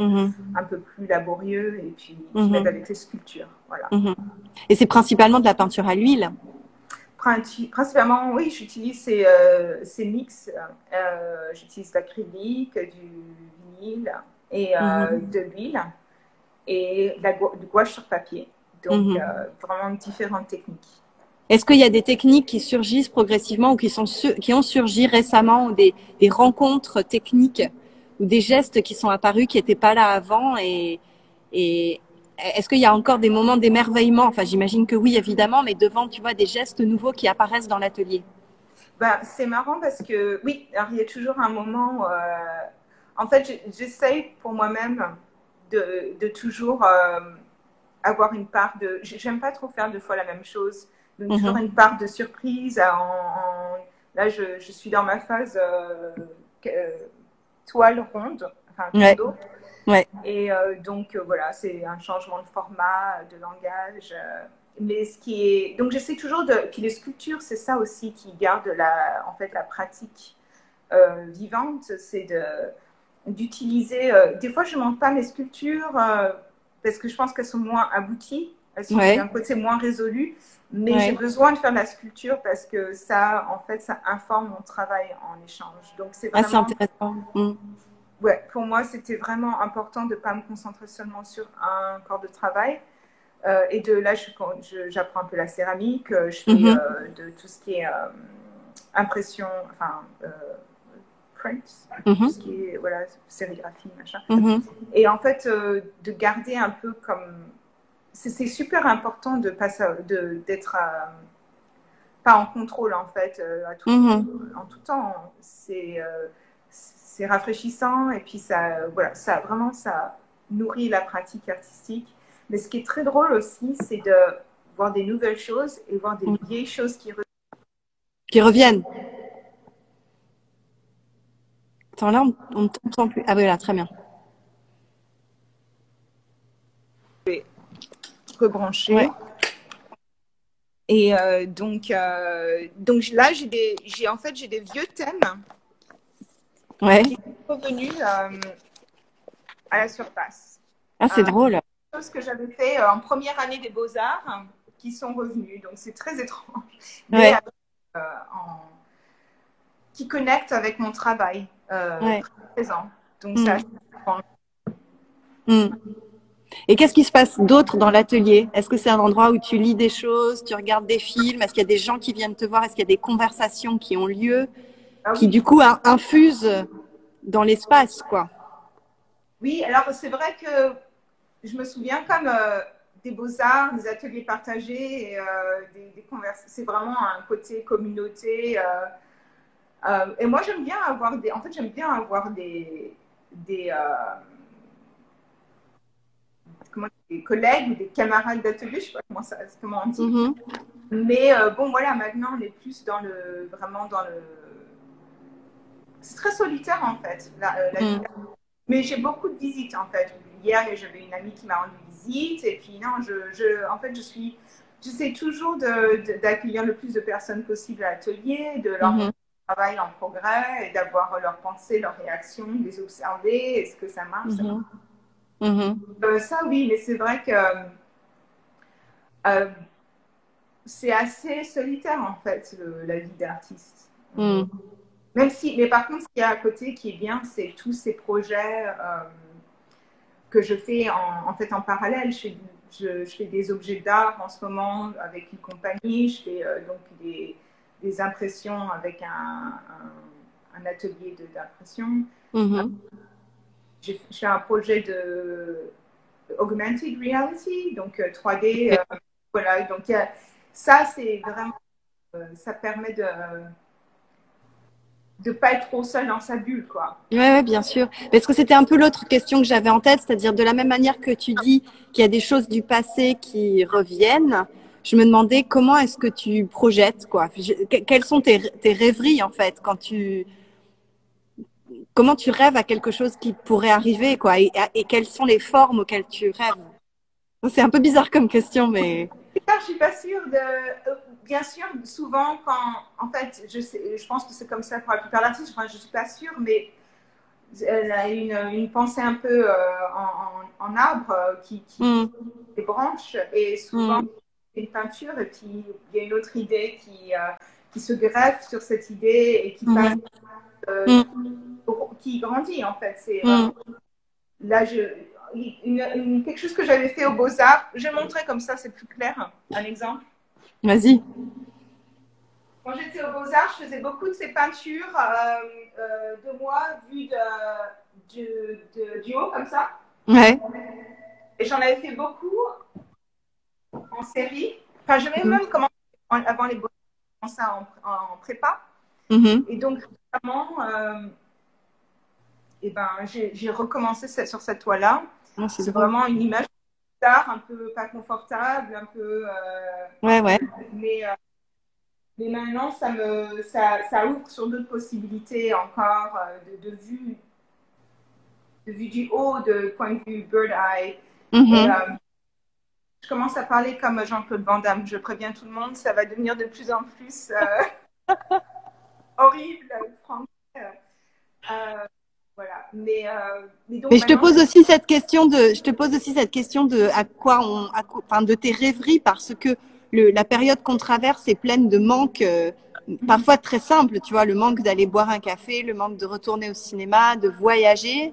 un peu plus laborieux et puis qui m'aide avec les sculptures. Voilà. Et c'est principalement de la peinture à l'huile? Principalement, oui, j'utilise ces, euh, ces mix. Euh, j'utilise l'acrylique, du vinyle et euh, de l'huile et la du gouache sur papier. Donc, mhm. vraiment différentes techniques. Est-ce qu'il y a des techniques qui surgissent progressivement ou qui, sont qui ont surgi récemment, ou des, des rencontres techniques ou des gestes qui sont apparus qui n'étaient pas là avant et, et est-ce qu'il y a encore des moments d'émerveillement? Enfin, j'imagine que oui, évidemment, mais devant, tu vois, des gestes nouveaux qui apparaissent dans l'atelier. Bah, c'est marrant parce que oui, alors il y a toujours un moment. Euh, en fait, j'essaye pour moi-même de, de, toujours euh, avoir une part de. J'aime pas trop faire deux fois la même chose. Donc, mhm. toujours une part de surprise. En, là, je, je, suis dans ma phase euh, toile ronde, enfin, Ouais. Et euh, donc, euh, voilà, c'est un changement de format, de langage. Euh, mais ce qui est. Donc, j'essaie toujours de. Puis les sculptures, c'est ça aussi qui garde la, en fait, la pratique vivante. C'est de d'utiliser. des fois, je ne montre pas mes sculptures parce que je pense qu'elles sont moins abouties. Elles sont d'un côté moins résolues. Mais j'ai besoin de faire la sculpture parce que ça, en fait, ça informe mon travail en échange. Donc, c'est vraiment. Ah, c'est intéressant. Mm ouais, pour moi, c'était vraiment important de ne pas me concentrer seulement sur un corps de travail. Euh, et de là, j'apprends un peu la céramique, euh, je fais mhm. euh, de tout ce qui est impression, enfin, prints, mhm. ce qui est voilà, sérigraphie, machin. Mhm. Et en fait, de garder un peu comme. C'est super important de d'être pas en contrôle, en fait, à tout, en tout temps. C'est c'est rafraîchissant et puis ça, voilà, ça vraiment ça nourrit la pratique artistique. Mais ce qui est très drôle aussi, c'est de voir des nouvelles choses et voir des vieilles choses qui, qui reviennent. Attends, là, on ne t'entend plus. Ah oui, là, très bien. Rebrancher. Et euh, donc, euh, donc là, j'ai des, j'ai en fait, j'ai des vieux thèmes ouais. qui sont revenus euh, à la surface. Ah, c'est drôle. Des choses que j'avais fait en première année des beaux-arts qui sont revenus. Donc, c'est très étrange. Mais en... qui connectent avec mon travail présent. Donc, mm. mm. Et qu'est-ce qui se passe d'autre dans l'atelier? Est-ce que c'est un endroit où tu lis des choses, tu regardes des films? Est-ce qu'il y a des gens qui viennent te voir? Est-ce qu'il y a des conversations qui ont lieu ah qui du coup infuse dans l'espace, quoi? Oui, alors c'est vrai que je me souviens comme des beaux-arts, des ateliers partagés, et, des, des conversations. C'est vraiment un côté communauté. Et moi, j'aime bien avoir des. En fait, j'aime bien avoir des. des comment, des collègues ou des camarades d'atelier, je sais pas comment, ça, comment on dit. Mm-hmm. Mais bon, voilà, maintenant, on est plus dans le. Vraiment dans le c'est très solitaire en fait, la, euh, mm. Mais j'ai beaucoup de visites en fait. Hier, j'avais une amie qui m'a rendu visite et puis non, je, je, en fait, je suis, j'essaie toujours d'accueillir le plus de personnes possible à l'atelier, de leur mm-hmm. Travail en progrès et d'avoir leurs pensées, leurs réactions, de les observer, est-ce que ça marche, ça, mm-hmm. Mm-hmm. Euh, ça oui, mais c'est vrai que euh, c'est assez solitaire en fait la vie d'artiste. Mm. Même si, mais par contre, ce qu'il y a à côté qui est bien, c'est tous ces projets euh, que je fais en, en, fait en parallèle. Je fais, je, fais des objets d'art en ce moment avec une compagnie. Je fais donc des, des, impressions avec un, un, atelier d'impression. Mm-hmm. Je, fais un projet de augmented reality, donc 3D. Euh, voilà, donc ça, c'est vraiment, ça permet de de pas être trop seul dans sa bulle, quoi. Oui, ouais, bien sûr. Parce que c'était un peu l'autre question que j'avais en tête, c'est-à-dire de la même manière que tu dis qu'il y a des choses du passé qui reviennent, je me demandais comment est-ce que tu projettes, quoi. quelles sont tes, tes, rêveries, en fait, quand tu... Comment tu rêves à quelque chose qui pourrait arriver, quoi, et, et quelles sont les formes auxquelles tu rêves? C'est un peu bizarre comme question, mais... Je suis pas sûre de bien sûr, souvent, quand, en fait, je, sais, je pense que c'est comme ça pour la plupart d'artistes, enfin, je ne suis pas sûre, mais elle a une, une pensée un peu euh, en, en, arbre euh, qui, qui mm. des branches, et souvent, mm. Une peinture, et puis il y a une autre idée qui, euh, qui se greffe sur cette idée et qui mm. passe, qui grandit, en fait. C'est, là, je, une, quelque chose que j'avais fait aux Beaux-Arts, je vais montrer comme ça, c'est plus clair, un exemple. Vas-y. Quand j'étais au Beaux-Arts, je faisais beaucoup de ces peintures euh, euh, de moi vues de, de, du haut, comme ça. Ouais. Et j'en avais fait beaucoup en série. Enfin, je vais mhm. même commencé avant les Beaux-Arts, ça en, en, prépa. Mhm. Et donc, vraiment, euh, et ben, j'ai recommencé sur cette toile-là. Ah, c'est vraiment une image un peu pas confortable, un peu. Euh, ouais, ouais. Mais, euh, mais maintenant, ça, me, ça, ça ouvre sur d'autres possibilités encore euh, de, de, vue, de vue du haut, de point de vue bird eye. Mm-hmm. Je commence à parler comme Jean-Claude Van Damme. Je préviens tout le monde, ça va devenir de plus en plus horrible, français. Voilà. Mais, euh, mais, donc, mais je te pose aussi cette question de, je te pose aussi cette question de à quoi on, à, enfin de tes rêveries parce que le, la période qu'on traverse est pleine de manques, euh, parfois très simples, tu vois, le manque d'aller boire un café, le manque de retourner au cinéma, de voyager.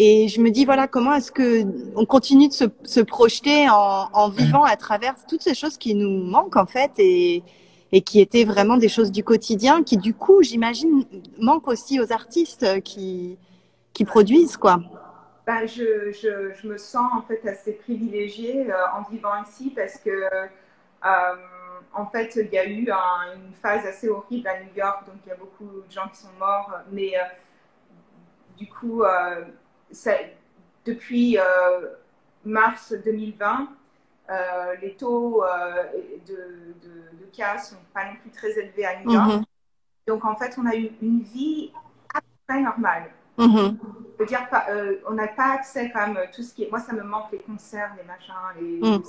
Et je me dis voilà comment est-ce que on continue de se, projeter en, vivant à travers toutes ces choses qui nous manquent en fait et et qui étaient vraiment des choses du quotidien qui du coup j'imagine manquent aussi aux artistes qui qui produisent quoi. Ben, je, je, je, me sens en fait assez privilégiée euh, en vivant ici parce que euh, en fait il y a eu une phase assez horrible à New York donc il y a beaucoup de gens qui sont morts mais euh, du coup ça, depuis mars 2020 euh, les taux euh, de, de, de, cas sont pas non plus très élevés à New York. Mhm. Donc, en fait, on a eu une vie à peu près normale. Mm Je veux dire, euh, on n'a pas accès quand même tout ce qui est. Moi, ça me manque les concerts, les machins, les. Mm.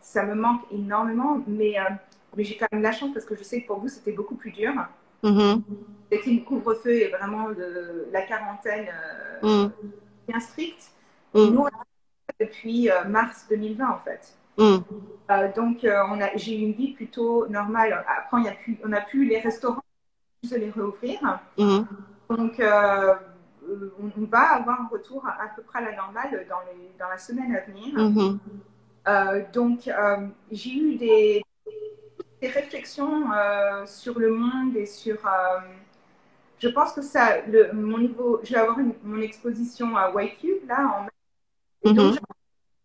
ça me manque énormément, mais, mais j'ai quand même la chance parce que je sais que pour vous, c'était beaucoup plus dur. Mm C'était une couvre-feu et vraiment la quarantaine mm. bien stricte. Mm. Nous, depuis euh, mars 2020 en fait. Mm. Euh, donc euh, on a, j'ai eu une vie plutôt normale. Après on a pu, on a pu les restaurants se les réouvrir. Mm. Donc on, va avoir un retour à, peu près à la normale dans, les, dans la semaine à venir. Donc j'ai eu des, des réflexions sur le monde et sur je pense que ça, le, mon niveau, je vais avoir mon exposition à White Cube là en Et donc,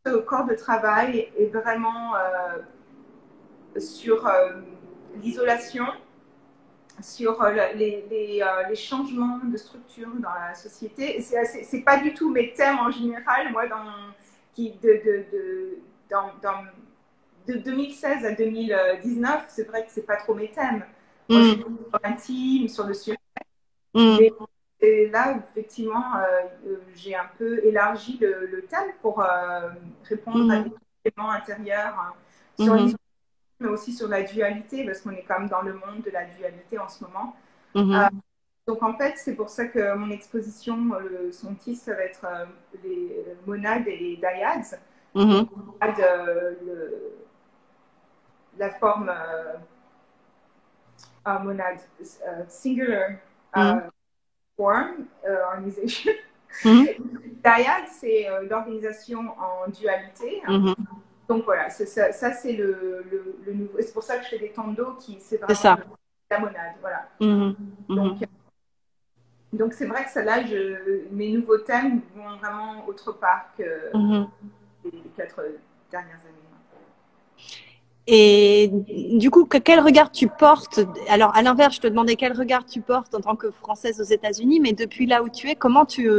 le corps de travail est vraiment sur l'isolation, sur les, les, les, changements de structure dans la société. C'est pas du tout mes thèmes en général, moi, dans, qui, de, de, de dans, dans, de 2016 à 2019, c'est vrai que c'est pas trop mes thèmes. Moi, mm. sur l'intime, sur le sujet. Mm. Et, là, effectivement, euh, euh, j'ai un peu élargi le, thème pour euh, répondre à mm. des éléments intérieurs hein, sur mm-hmm. mais aussi sur la dualité, parce qu'on est quand même dans le monde de la dualité en ce moment. Mm-hmm. donc en fait, c'est pour ça que mon exposition, son titre, ça va être les monades et les dyads. Mm-hmm. le, la forme uh, monade, uh, singular mm. form organisation. Mm. Dyad, c'est l'organisation en dualité. -hmm. Donc voilà, ça, ça c'est le, le, le, nouveau. C'est pour ça que je fais des tandos qui c'est vraiment ça. la monade. Voilà. -hmm. Donc, donc c'est vrai que ça là, je, mes nouveaux thèmes vont vraiment autre part que mm-hmm. les quatre dernières années. Et du coup, quel regard tu portes? Alors, à l'inverse, je te demandais quel regard tu portes en tant que Française aux États-Unis, mais depuis là où tu es, comment tu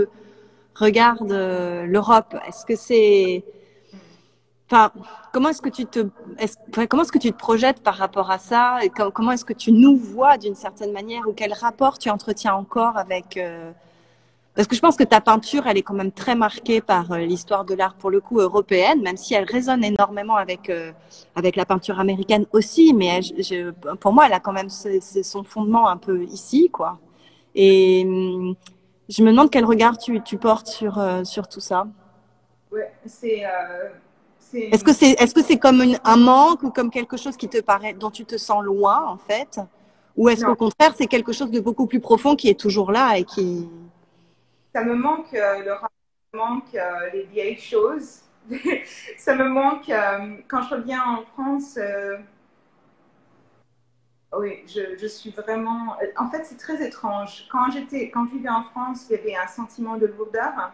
regardes euh, l'Europe? Est-ce que c'est, enfin, comment est-ce que tu te, est comment est-ce que tu te projettes par rapport à ça? Comment est-ce que tu nous vois d'une certaine manière? Ou quel rapport tu entretiens encore avec euh, parce que je pense que ta peinture, elle est quand même très marquée par euh, l'histoire de l'art pour le coup européenne, même si elle résonne énormément avec euh, avec la peinture américaine aussi. Mais je, pour moi, elle a quand même son fondement un peu ici, quoi. Et hum, je me demande quel regard tu, tu portes sur euh, sur tout ça. Ouais, c'est. Est-ce que c'est est-ce que c'est comme un manque ou comme quelque chose qui te paraît dont tu te sens loin en fait, ou est-ce qu'au contraire c'est quelque chose de beaucoup plus profond qui est toujours là et qui ça me manque euh, le rap, ça me manque euh, les vieilles choses. ça me manque euh, quand je reviens en France. oui, je, suis vraiment. En fait, c'est très étrange. Quand j'étais, quand je vivais en France, il y avait un sentiment de lourdeur.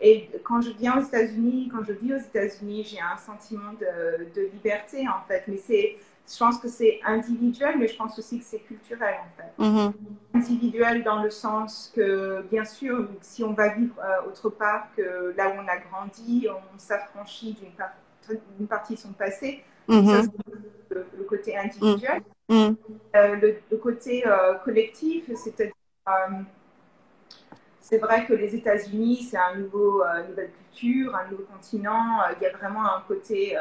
Et quand je viens aux États-Unis, quand je vis aux États-Unis, j'ai un sentiment de, de, liberté en fait. Mais c'est je pense que c'est individuel, mais je pense aussi que c'est culturel en fait. Mm-hmm. Individuel dans le sens que, bien sûr, si on va vivre euh, autre part que là où on a grandi, on s'affranchit d'une partie de son passé. Mm-hmm. Ça, c'est le, côté individuel. Mm-hmm. Euh, le, côté euh, collectif, c'est c'est vrai que les États-Unis, c'est un nouveau, nouvelle culture, un nouveau continent. Il y a vraiment un côté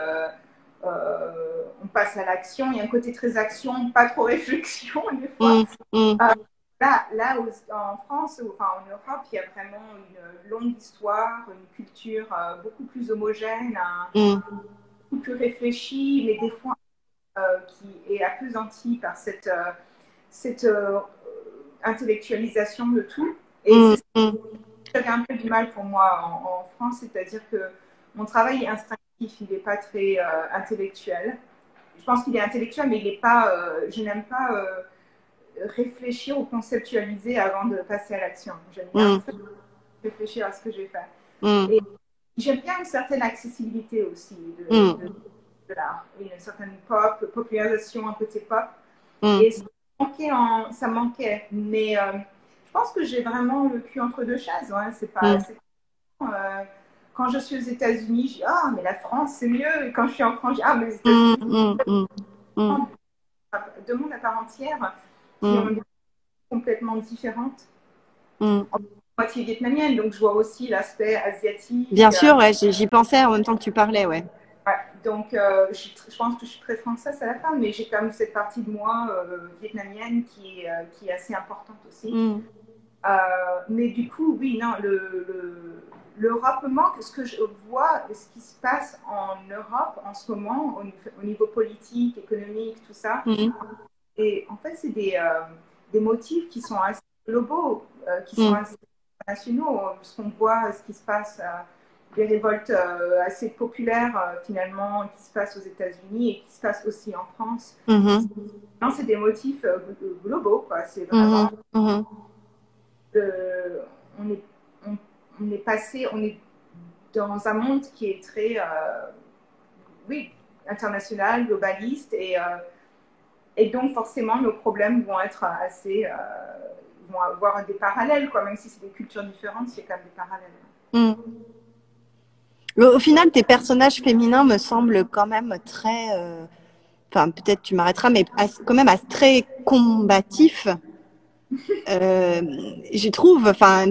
euh, on passe à l'action. Il y a un côté très action, pas trop réflexion des fois. Mm, mm. Euh, là, là en France, enfin en Europe, il y a vraiment une longue histoire, une culture euh, beaucoup plus homogène, mm. beaucoup plus réfléchie, mais des fois qui est appesantie par cette, cette intellectualisation de tout. Et c'est un peu du mal pour moi en, en France, c'est-à-dire que mon travail est instinctif il n'est pas très euh, intellectuel. Je pense qu'il est intellectuel, mais il n'est pas. Euh, je n'aime pas euh, réfléchir ou conceptualiser avant de passer à l'action. J'aime bien mm. réfléchir à ce que je vais faire. Mm. Et j'aime bien une certaine accessibilité aussi de, mm. l'art, une certaine pop, popularisation, un côté pop. Et ça manquait, en, ça manquait. mais je pense que j'ai vraiment le cul entre deux chaises. C'est pas quand je suis aux États-Unis, je dis Ah, mais la France, c'est mieux. Et quand je suis en France, je dis Ah, mais les États-Unis, mm, mm, mm, deux mondes à part entière qui ont des complètement différentes. Moitié vietnamienne, donc je vois aussi l'aspect asiatique. Bien sûr, ouais, j'y pensais en même temps que tu parlais, ouais. ouais donc, euh, je, je, pense que je suis très française à la fin, mais j'ai quand même cette partie de moi euh, vietnamienne qui est, euh, qui est assez importante aussi. mais du coup, oui, non, le, le l'Europe manque. Ce que je vois, ce qui se passe en Europe en ce moment, au, niveau politique, économique, tout ça, mhm. et en fait, c'est des, euh, des, motifs qui sont assez globaux, euh, qui sont mhm. assez nationaux. Ce qu'on voit, ce qui se passe, euh, des révoltes assez populaires finalement, qui se passent aux États-Unis et qui se passent aussi en France. Mhm. Non, c'est des motifs globaux, quoi. C'est vraiment. on est on est passé, on est dans un monde qui est très, oui, international, globaliste, et, et donc forcément nos problèmes vont être assez, vont avoir des parallèles, quoi, même si c'est des cultures différentes, il y a quand même des parallèles. Hmm. Au final, tes personnages féminins me semblent quand même très, euh, enfin peut-être tu m'arrêteras, mais quand même très combatifs. Euh, je trouve, enfin,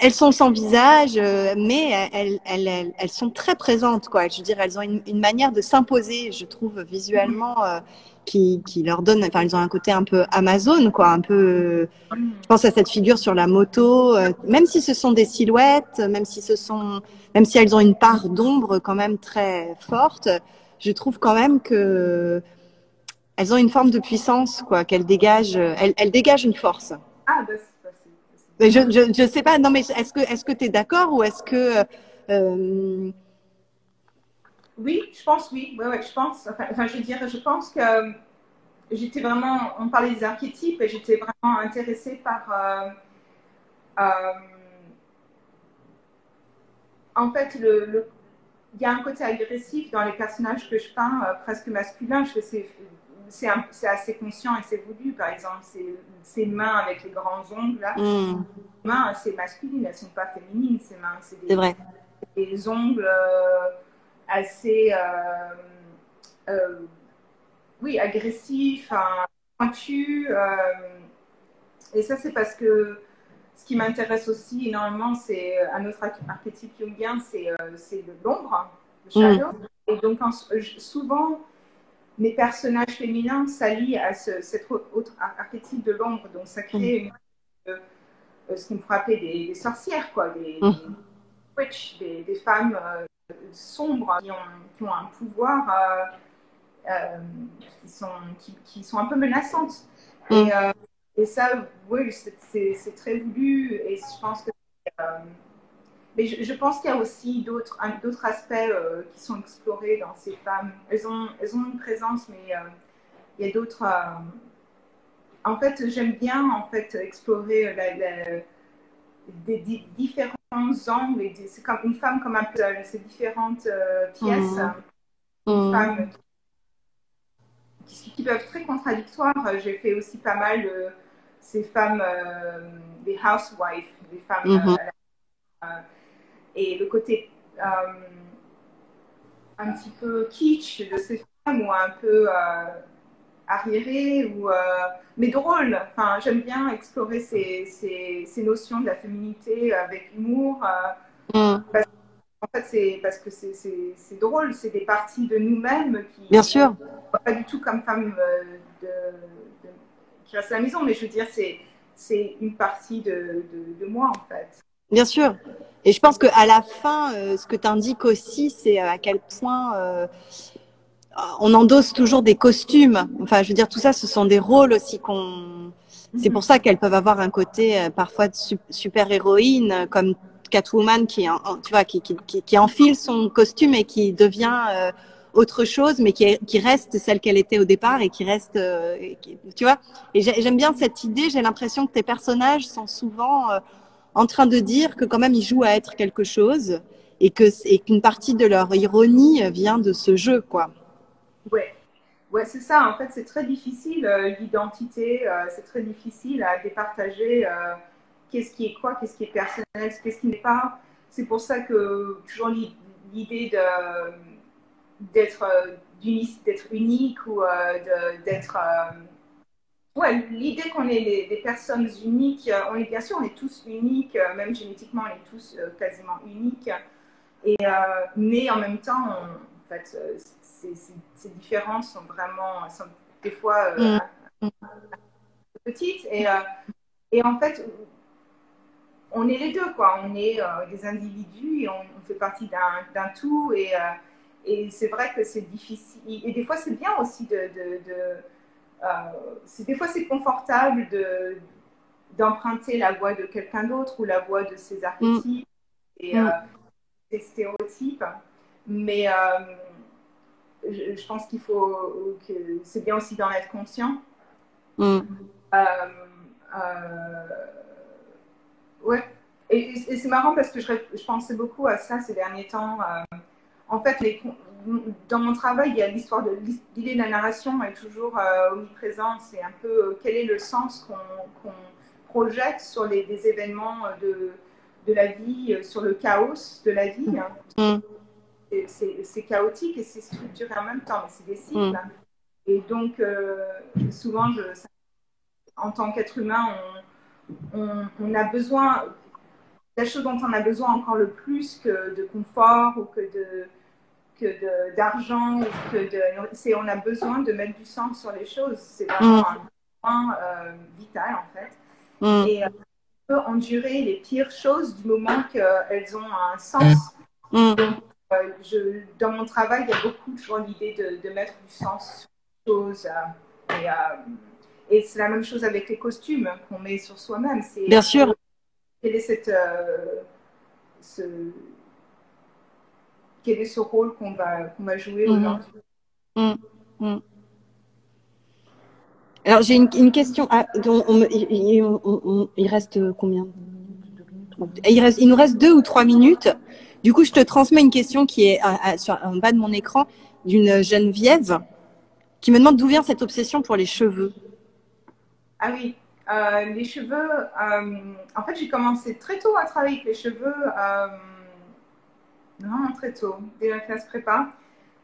elles sont sans visage, euh, mais elles, elles, elles, sont très présentes, quoi. Je veux dire, elles ont une, une manière de s'imposer, je trouve, visuellement, euh, qui, qui leur donne, enfin, elles ont un côté un peu Amazon, quoi, un peu. Je pense à cette figure sur la moto, euh, même si ce sont des silhouettes, même si ce sont, même si elles ont une part d'ombre quand même très forte, je trouve quand même que elles ont une forme de puissance, quoi, qu'elles dégagent, elles, elles dégagent une force. Ah, bah, je, je, je sais pas. Non, mais est-ce que est-ce que tu es d'accord ou est-ce que euh... Oui, je pense oui. Ouais, ouais, je pense. Enfin, je veux dire, je pense que j'étais vraiment. On parlait des archétypes et j'étais vraiment intéressée par. Euh, euh, en fait, le, il y a un côté agressif dans les personnages que je peins, euh, presque masculin. Je c'est assez conscient et c'est voulu. Par exemple, ces mains avec les grands ongles, là, mm. mains, c'est masculine, elles ne sont pas féminines, ces mains. C'est des, vrai. des ongles euh, assez, euh, euh, oui, agressifs, pointus. et ça, c'est parce que ce qui m'intéresse aussi énormément, c'est un autre archétype jungien, c'est l'ombre, le mm. shadow. Et donc, souvent, mes personnages féminins s'allient à ce, cet autre archétype de l'ombre. Donc, ça crée une, euh, euh, ce qu'on pourrait appeler des, sorcières, quoi, des, mmh. witches, des, des femmes euh, sombres qui ont, qui ont, un pouvoir qui, sont, qui, qui, sont un peu menaçantes. Mmh. Et, et, ça, oui, c'est très voulu et je pense que mais je, pense qu'il y a aussi d'autres aspects euh, qui sont explorés dans ces femmes. Elles ont, elles ont une présence, mais euh, il y a d'autres. Euh, en fait, j'aime bien en fait explorer la, des, différents angles. C'est comme une femme comme un peu ces différentes pièces. Mmh. Une mmh. femme qui, qui, peuvent être très contradictoires. J'ai fait aussi pas mal de ces femmes, des housewives, des femmes. Mmh et le côté euh, un petit peu kitsch de ces femmes ou un peu euh, arriéré ou euh, mais drôle. Enfin, j'aime bien explorer ces, ces, ces, notions de la féminité avec humour. Mm. en fait, c'est parce que c'est drôle, c'est des parties de nous-mêmes qui. Bien sûr. Pas du tout comme femme de, qui reste à la maison, mais je veux dire, c'est une partie de, de, de, moi en fait. Bien sûr. Et je pense qu'à la fin, euh, ce que tu indiques aussi, c'est euh, à quel point euh, on endosse toujours des costumes. Enfin, je veux dire, tout ça, ce sont des rôles aussi qu'on. C'est pour ça qu'elles peuvent avoir un côté parfois de super héroïne, comme Catwoman qui, tu vois, qui, qui, qui, enfile son costume et qui devient autre chose, mais qui, qui reste celle qu'elle était au départ et qui reste, tu vois. Et j'aime bien cette idée. J'ai l'impression que tes personnages sont souvent en train de dire que quand même ils jouent à être quelque chose et que et qu'une partie de leur ironie vient de ce jeu, quoi. Ouais, ouais, c'est ça. En fait, c'est très difficile euh, l'identité. Euh, c'est très difficile à départager. Euh, qu'est-ce qui est quoi, qu'est-ce qui est personnel, qu'est-ce qui n'est pas. C'est pour ça que toujours l'idée d'être d'être unique ou d'être Ouais, l'idée qu'on est des personnes uniques, euh, on est bien sûr, on est tous uniques, euh, même génétiquement, on est tous euh, quasiment uniques. Et, mais en même temps, en fait, ces, différences sont vraiment, sont des fois mm. petites. Et, et en fait, on est les deux, quoi. On est des individus et on, fait partie d'un tout. Et, et c'est vrai que c'est difficile. Et des fois, c'est bien aussi de, de euh, des fois, c'est confortable de, d'emprunter la voix de quelqu'un d'autre ou la voix de ses archétypes mm. et mm. ses stéréotypes. Mais euh, je, pense qu'il faut que c'est bien aussi d'en être conscient. Mm. Euh, ouais. et, c'est marrant parce que je, je, pensais beaucoup à ça ces derniers temps. Euh, en fait, les, dans mon travail, il y a l'histoire de l'idée de la narration est toujours euh, omniprésente. C'est un peu euh, quel est le sens qu'on projette sur les, des événements de, de, la vie, sur le chaos de la vie. Hein. Mm. C'est chaotique et c'est structuré en même temps, mais c'est des cycles. Mm. Et donc, souvent, je, en tant qu'être humain, on, on, a besoin, la chose dont on a besoin encore le plus que de confort ou que de que d'argent que de c'est on a besoin de mettre du sens sur les choses c'est vraiment mm. un point euh, vital en fait mm. et euh, on peut endurer les pires choses du moment qu'elles ont un sens mm. Donc, euh, je, dans mon travail il y a beaucoup toujours l'idée de, de, mettre du sens sur les choses et, et c'est la même chose avec les costumes qu'on met sur soi-même bien sûr quel est cette, ce, quel est ce rôle qu'on va, qu'on va jouer aujourd'hui. Mhm. Alors j'ai une, une, question. Ah, il, reste combien? Il, reste, il nous reste deux ou trois minutes. Du coup, je te transmets une question qui est sur, en bas de mon écran d'une Geneviève qui me demande d'où vient cette obsession pour les cheveux. Ah oui, euh, les cheveux, euh, en fait, j'ai commencé très tôt à travailler avec les cheveux, euh, vraiment très tôt, dès la classe prépa.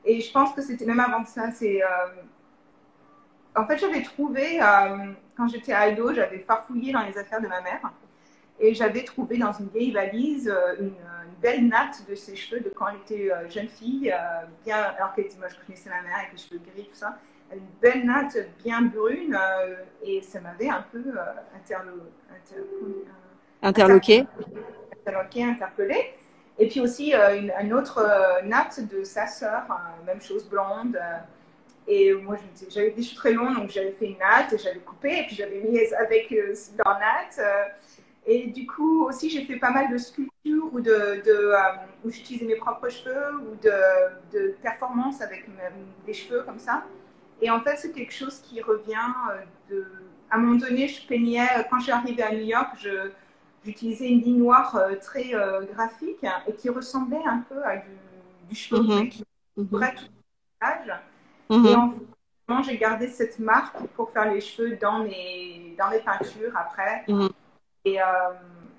Et je pense que c'était même avant ça. C'est, en fait, j'avais trouvé, quand j'étais ado, j'avais farfouillé dans les affaires de ma mère. Et j'avais trouvé dans une vieille valise une, belle natte de ses cheveux de quand elle était jeune fille, bien, alors que moi je connaissais ma mère avec les cheveux gris, tout ça une belle natte bien brune euh, et ça m'avait un peu euh, interlo interloqué. interloqué, interpellé. Et puis aussi euh, une, autre natte de sa sœur, même chose blonde. Et moi, j'avais des cheveux très longs, donc j'avais fait une natte et j'avais coupé, et puis j'avais mis avec leur natte. et du coup, aussi, j'ai fait pas mal de sculptures où, de, où j'utilisais mes propres cheveux ou de, de performances avec des cheveux comme ça. Et en fait, c'est quelque chose qui revient euh. À un moment donné, je peignais, euh, quand j'ai arrivé à New York, j'utilisais une ligne noire euh, très graphique et qui ressemblait un peu à du, cheveu mm qui couvrait tout le visage. Mhm. Et en fait, j'ai gardé cette marque pour faire les cheveux dans mes, dans mes peintures après. Mhm. Et,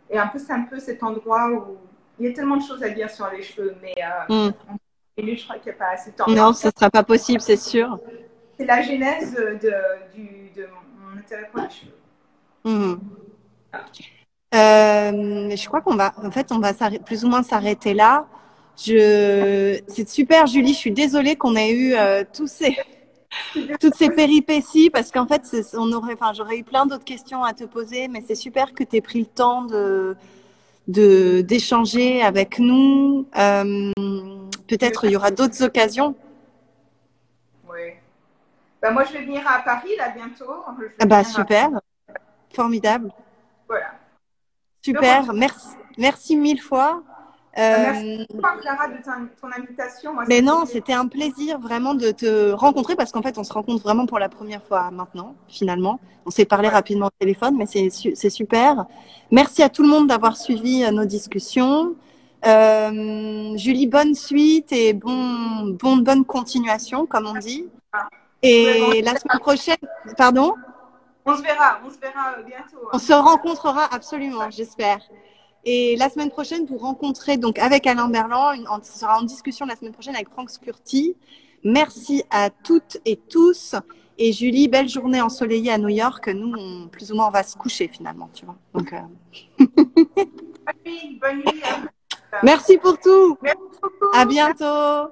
et, un peu, c'est un peu cet endroit où il y a tellement de choses à dire sur les cheveux, mais mhm. je crois qu'il n'y a pas assez de temps. Non, ce ne sera pas possible, c'est sûr c'est la genèse de, du, de mon intérêt pour les cheveux. Euh, je crois qu'on va, en fait, on va plus ou moins s'arrêter là. Je, c'est super, Julie. Je suis désolée qu'on ait eu euh, tous ces, toutes ces péripéties parce qu'en fait, on aurait, enfin, j'aurais eu plein d'autres questions à te poser, mais c'est super que tu aies pris le temps de, de d'échanger avec nous. Euh, peut-être il y aura d'autres occasions. Bah, moi, je vais venir à Paris là bientôt. Ah bah, super, formidable. Voilà. Super, merci, merci mille fois. Merci euh, beaucoup, Clara, de ton, invitation. mais non, c'était un plaisir vraiment de te rencontrer parce qu'en fait, on se rencontre vraiment pour la première fois maintenant, finalement. On s'est parlé rapidement au téléphone, mais c'est super. Merci à tout le monde d'avoir suivi euh, nos discussions. Euh, Julie, bonne suite et bon, bon, bonne continuation, comme on dit. Ah. Et la semaine prochaine, pardon? On se verra, on se verra bientôt. Hein. On se rencontrera absolument, j'espère. Et la semaine prochaine, vous rencontrez donc avec Alain Berland, on sera en discussion la semaine prochaine avec Franck Scurti. Merci à toutes et tous. Et Julie, belle journée ensoleillée à New York. Nous, on, plus ou moins, on va se coucher finalement, tu vois. Donc, euh... bonne nuit, bonne nuit. Merci pour tout. Merci beaucoup. À bientôt.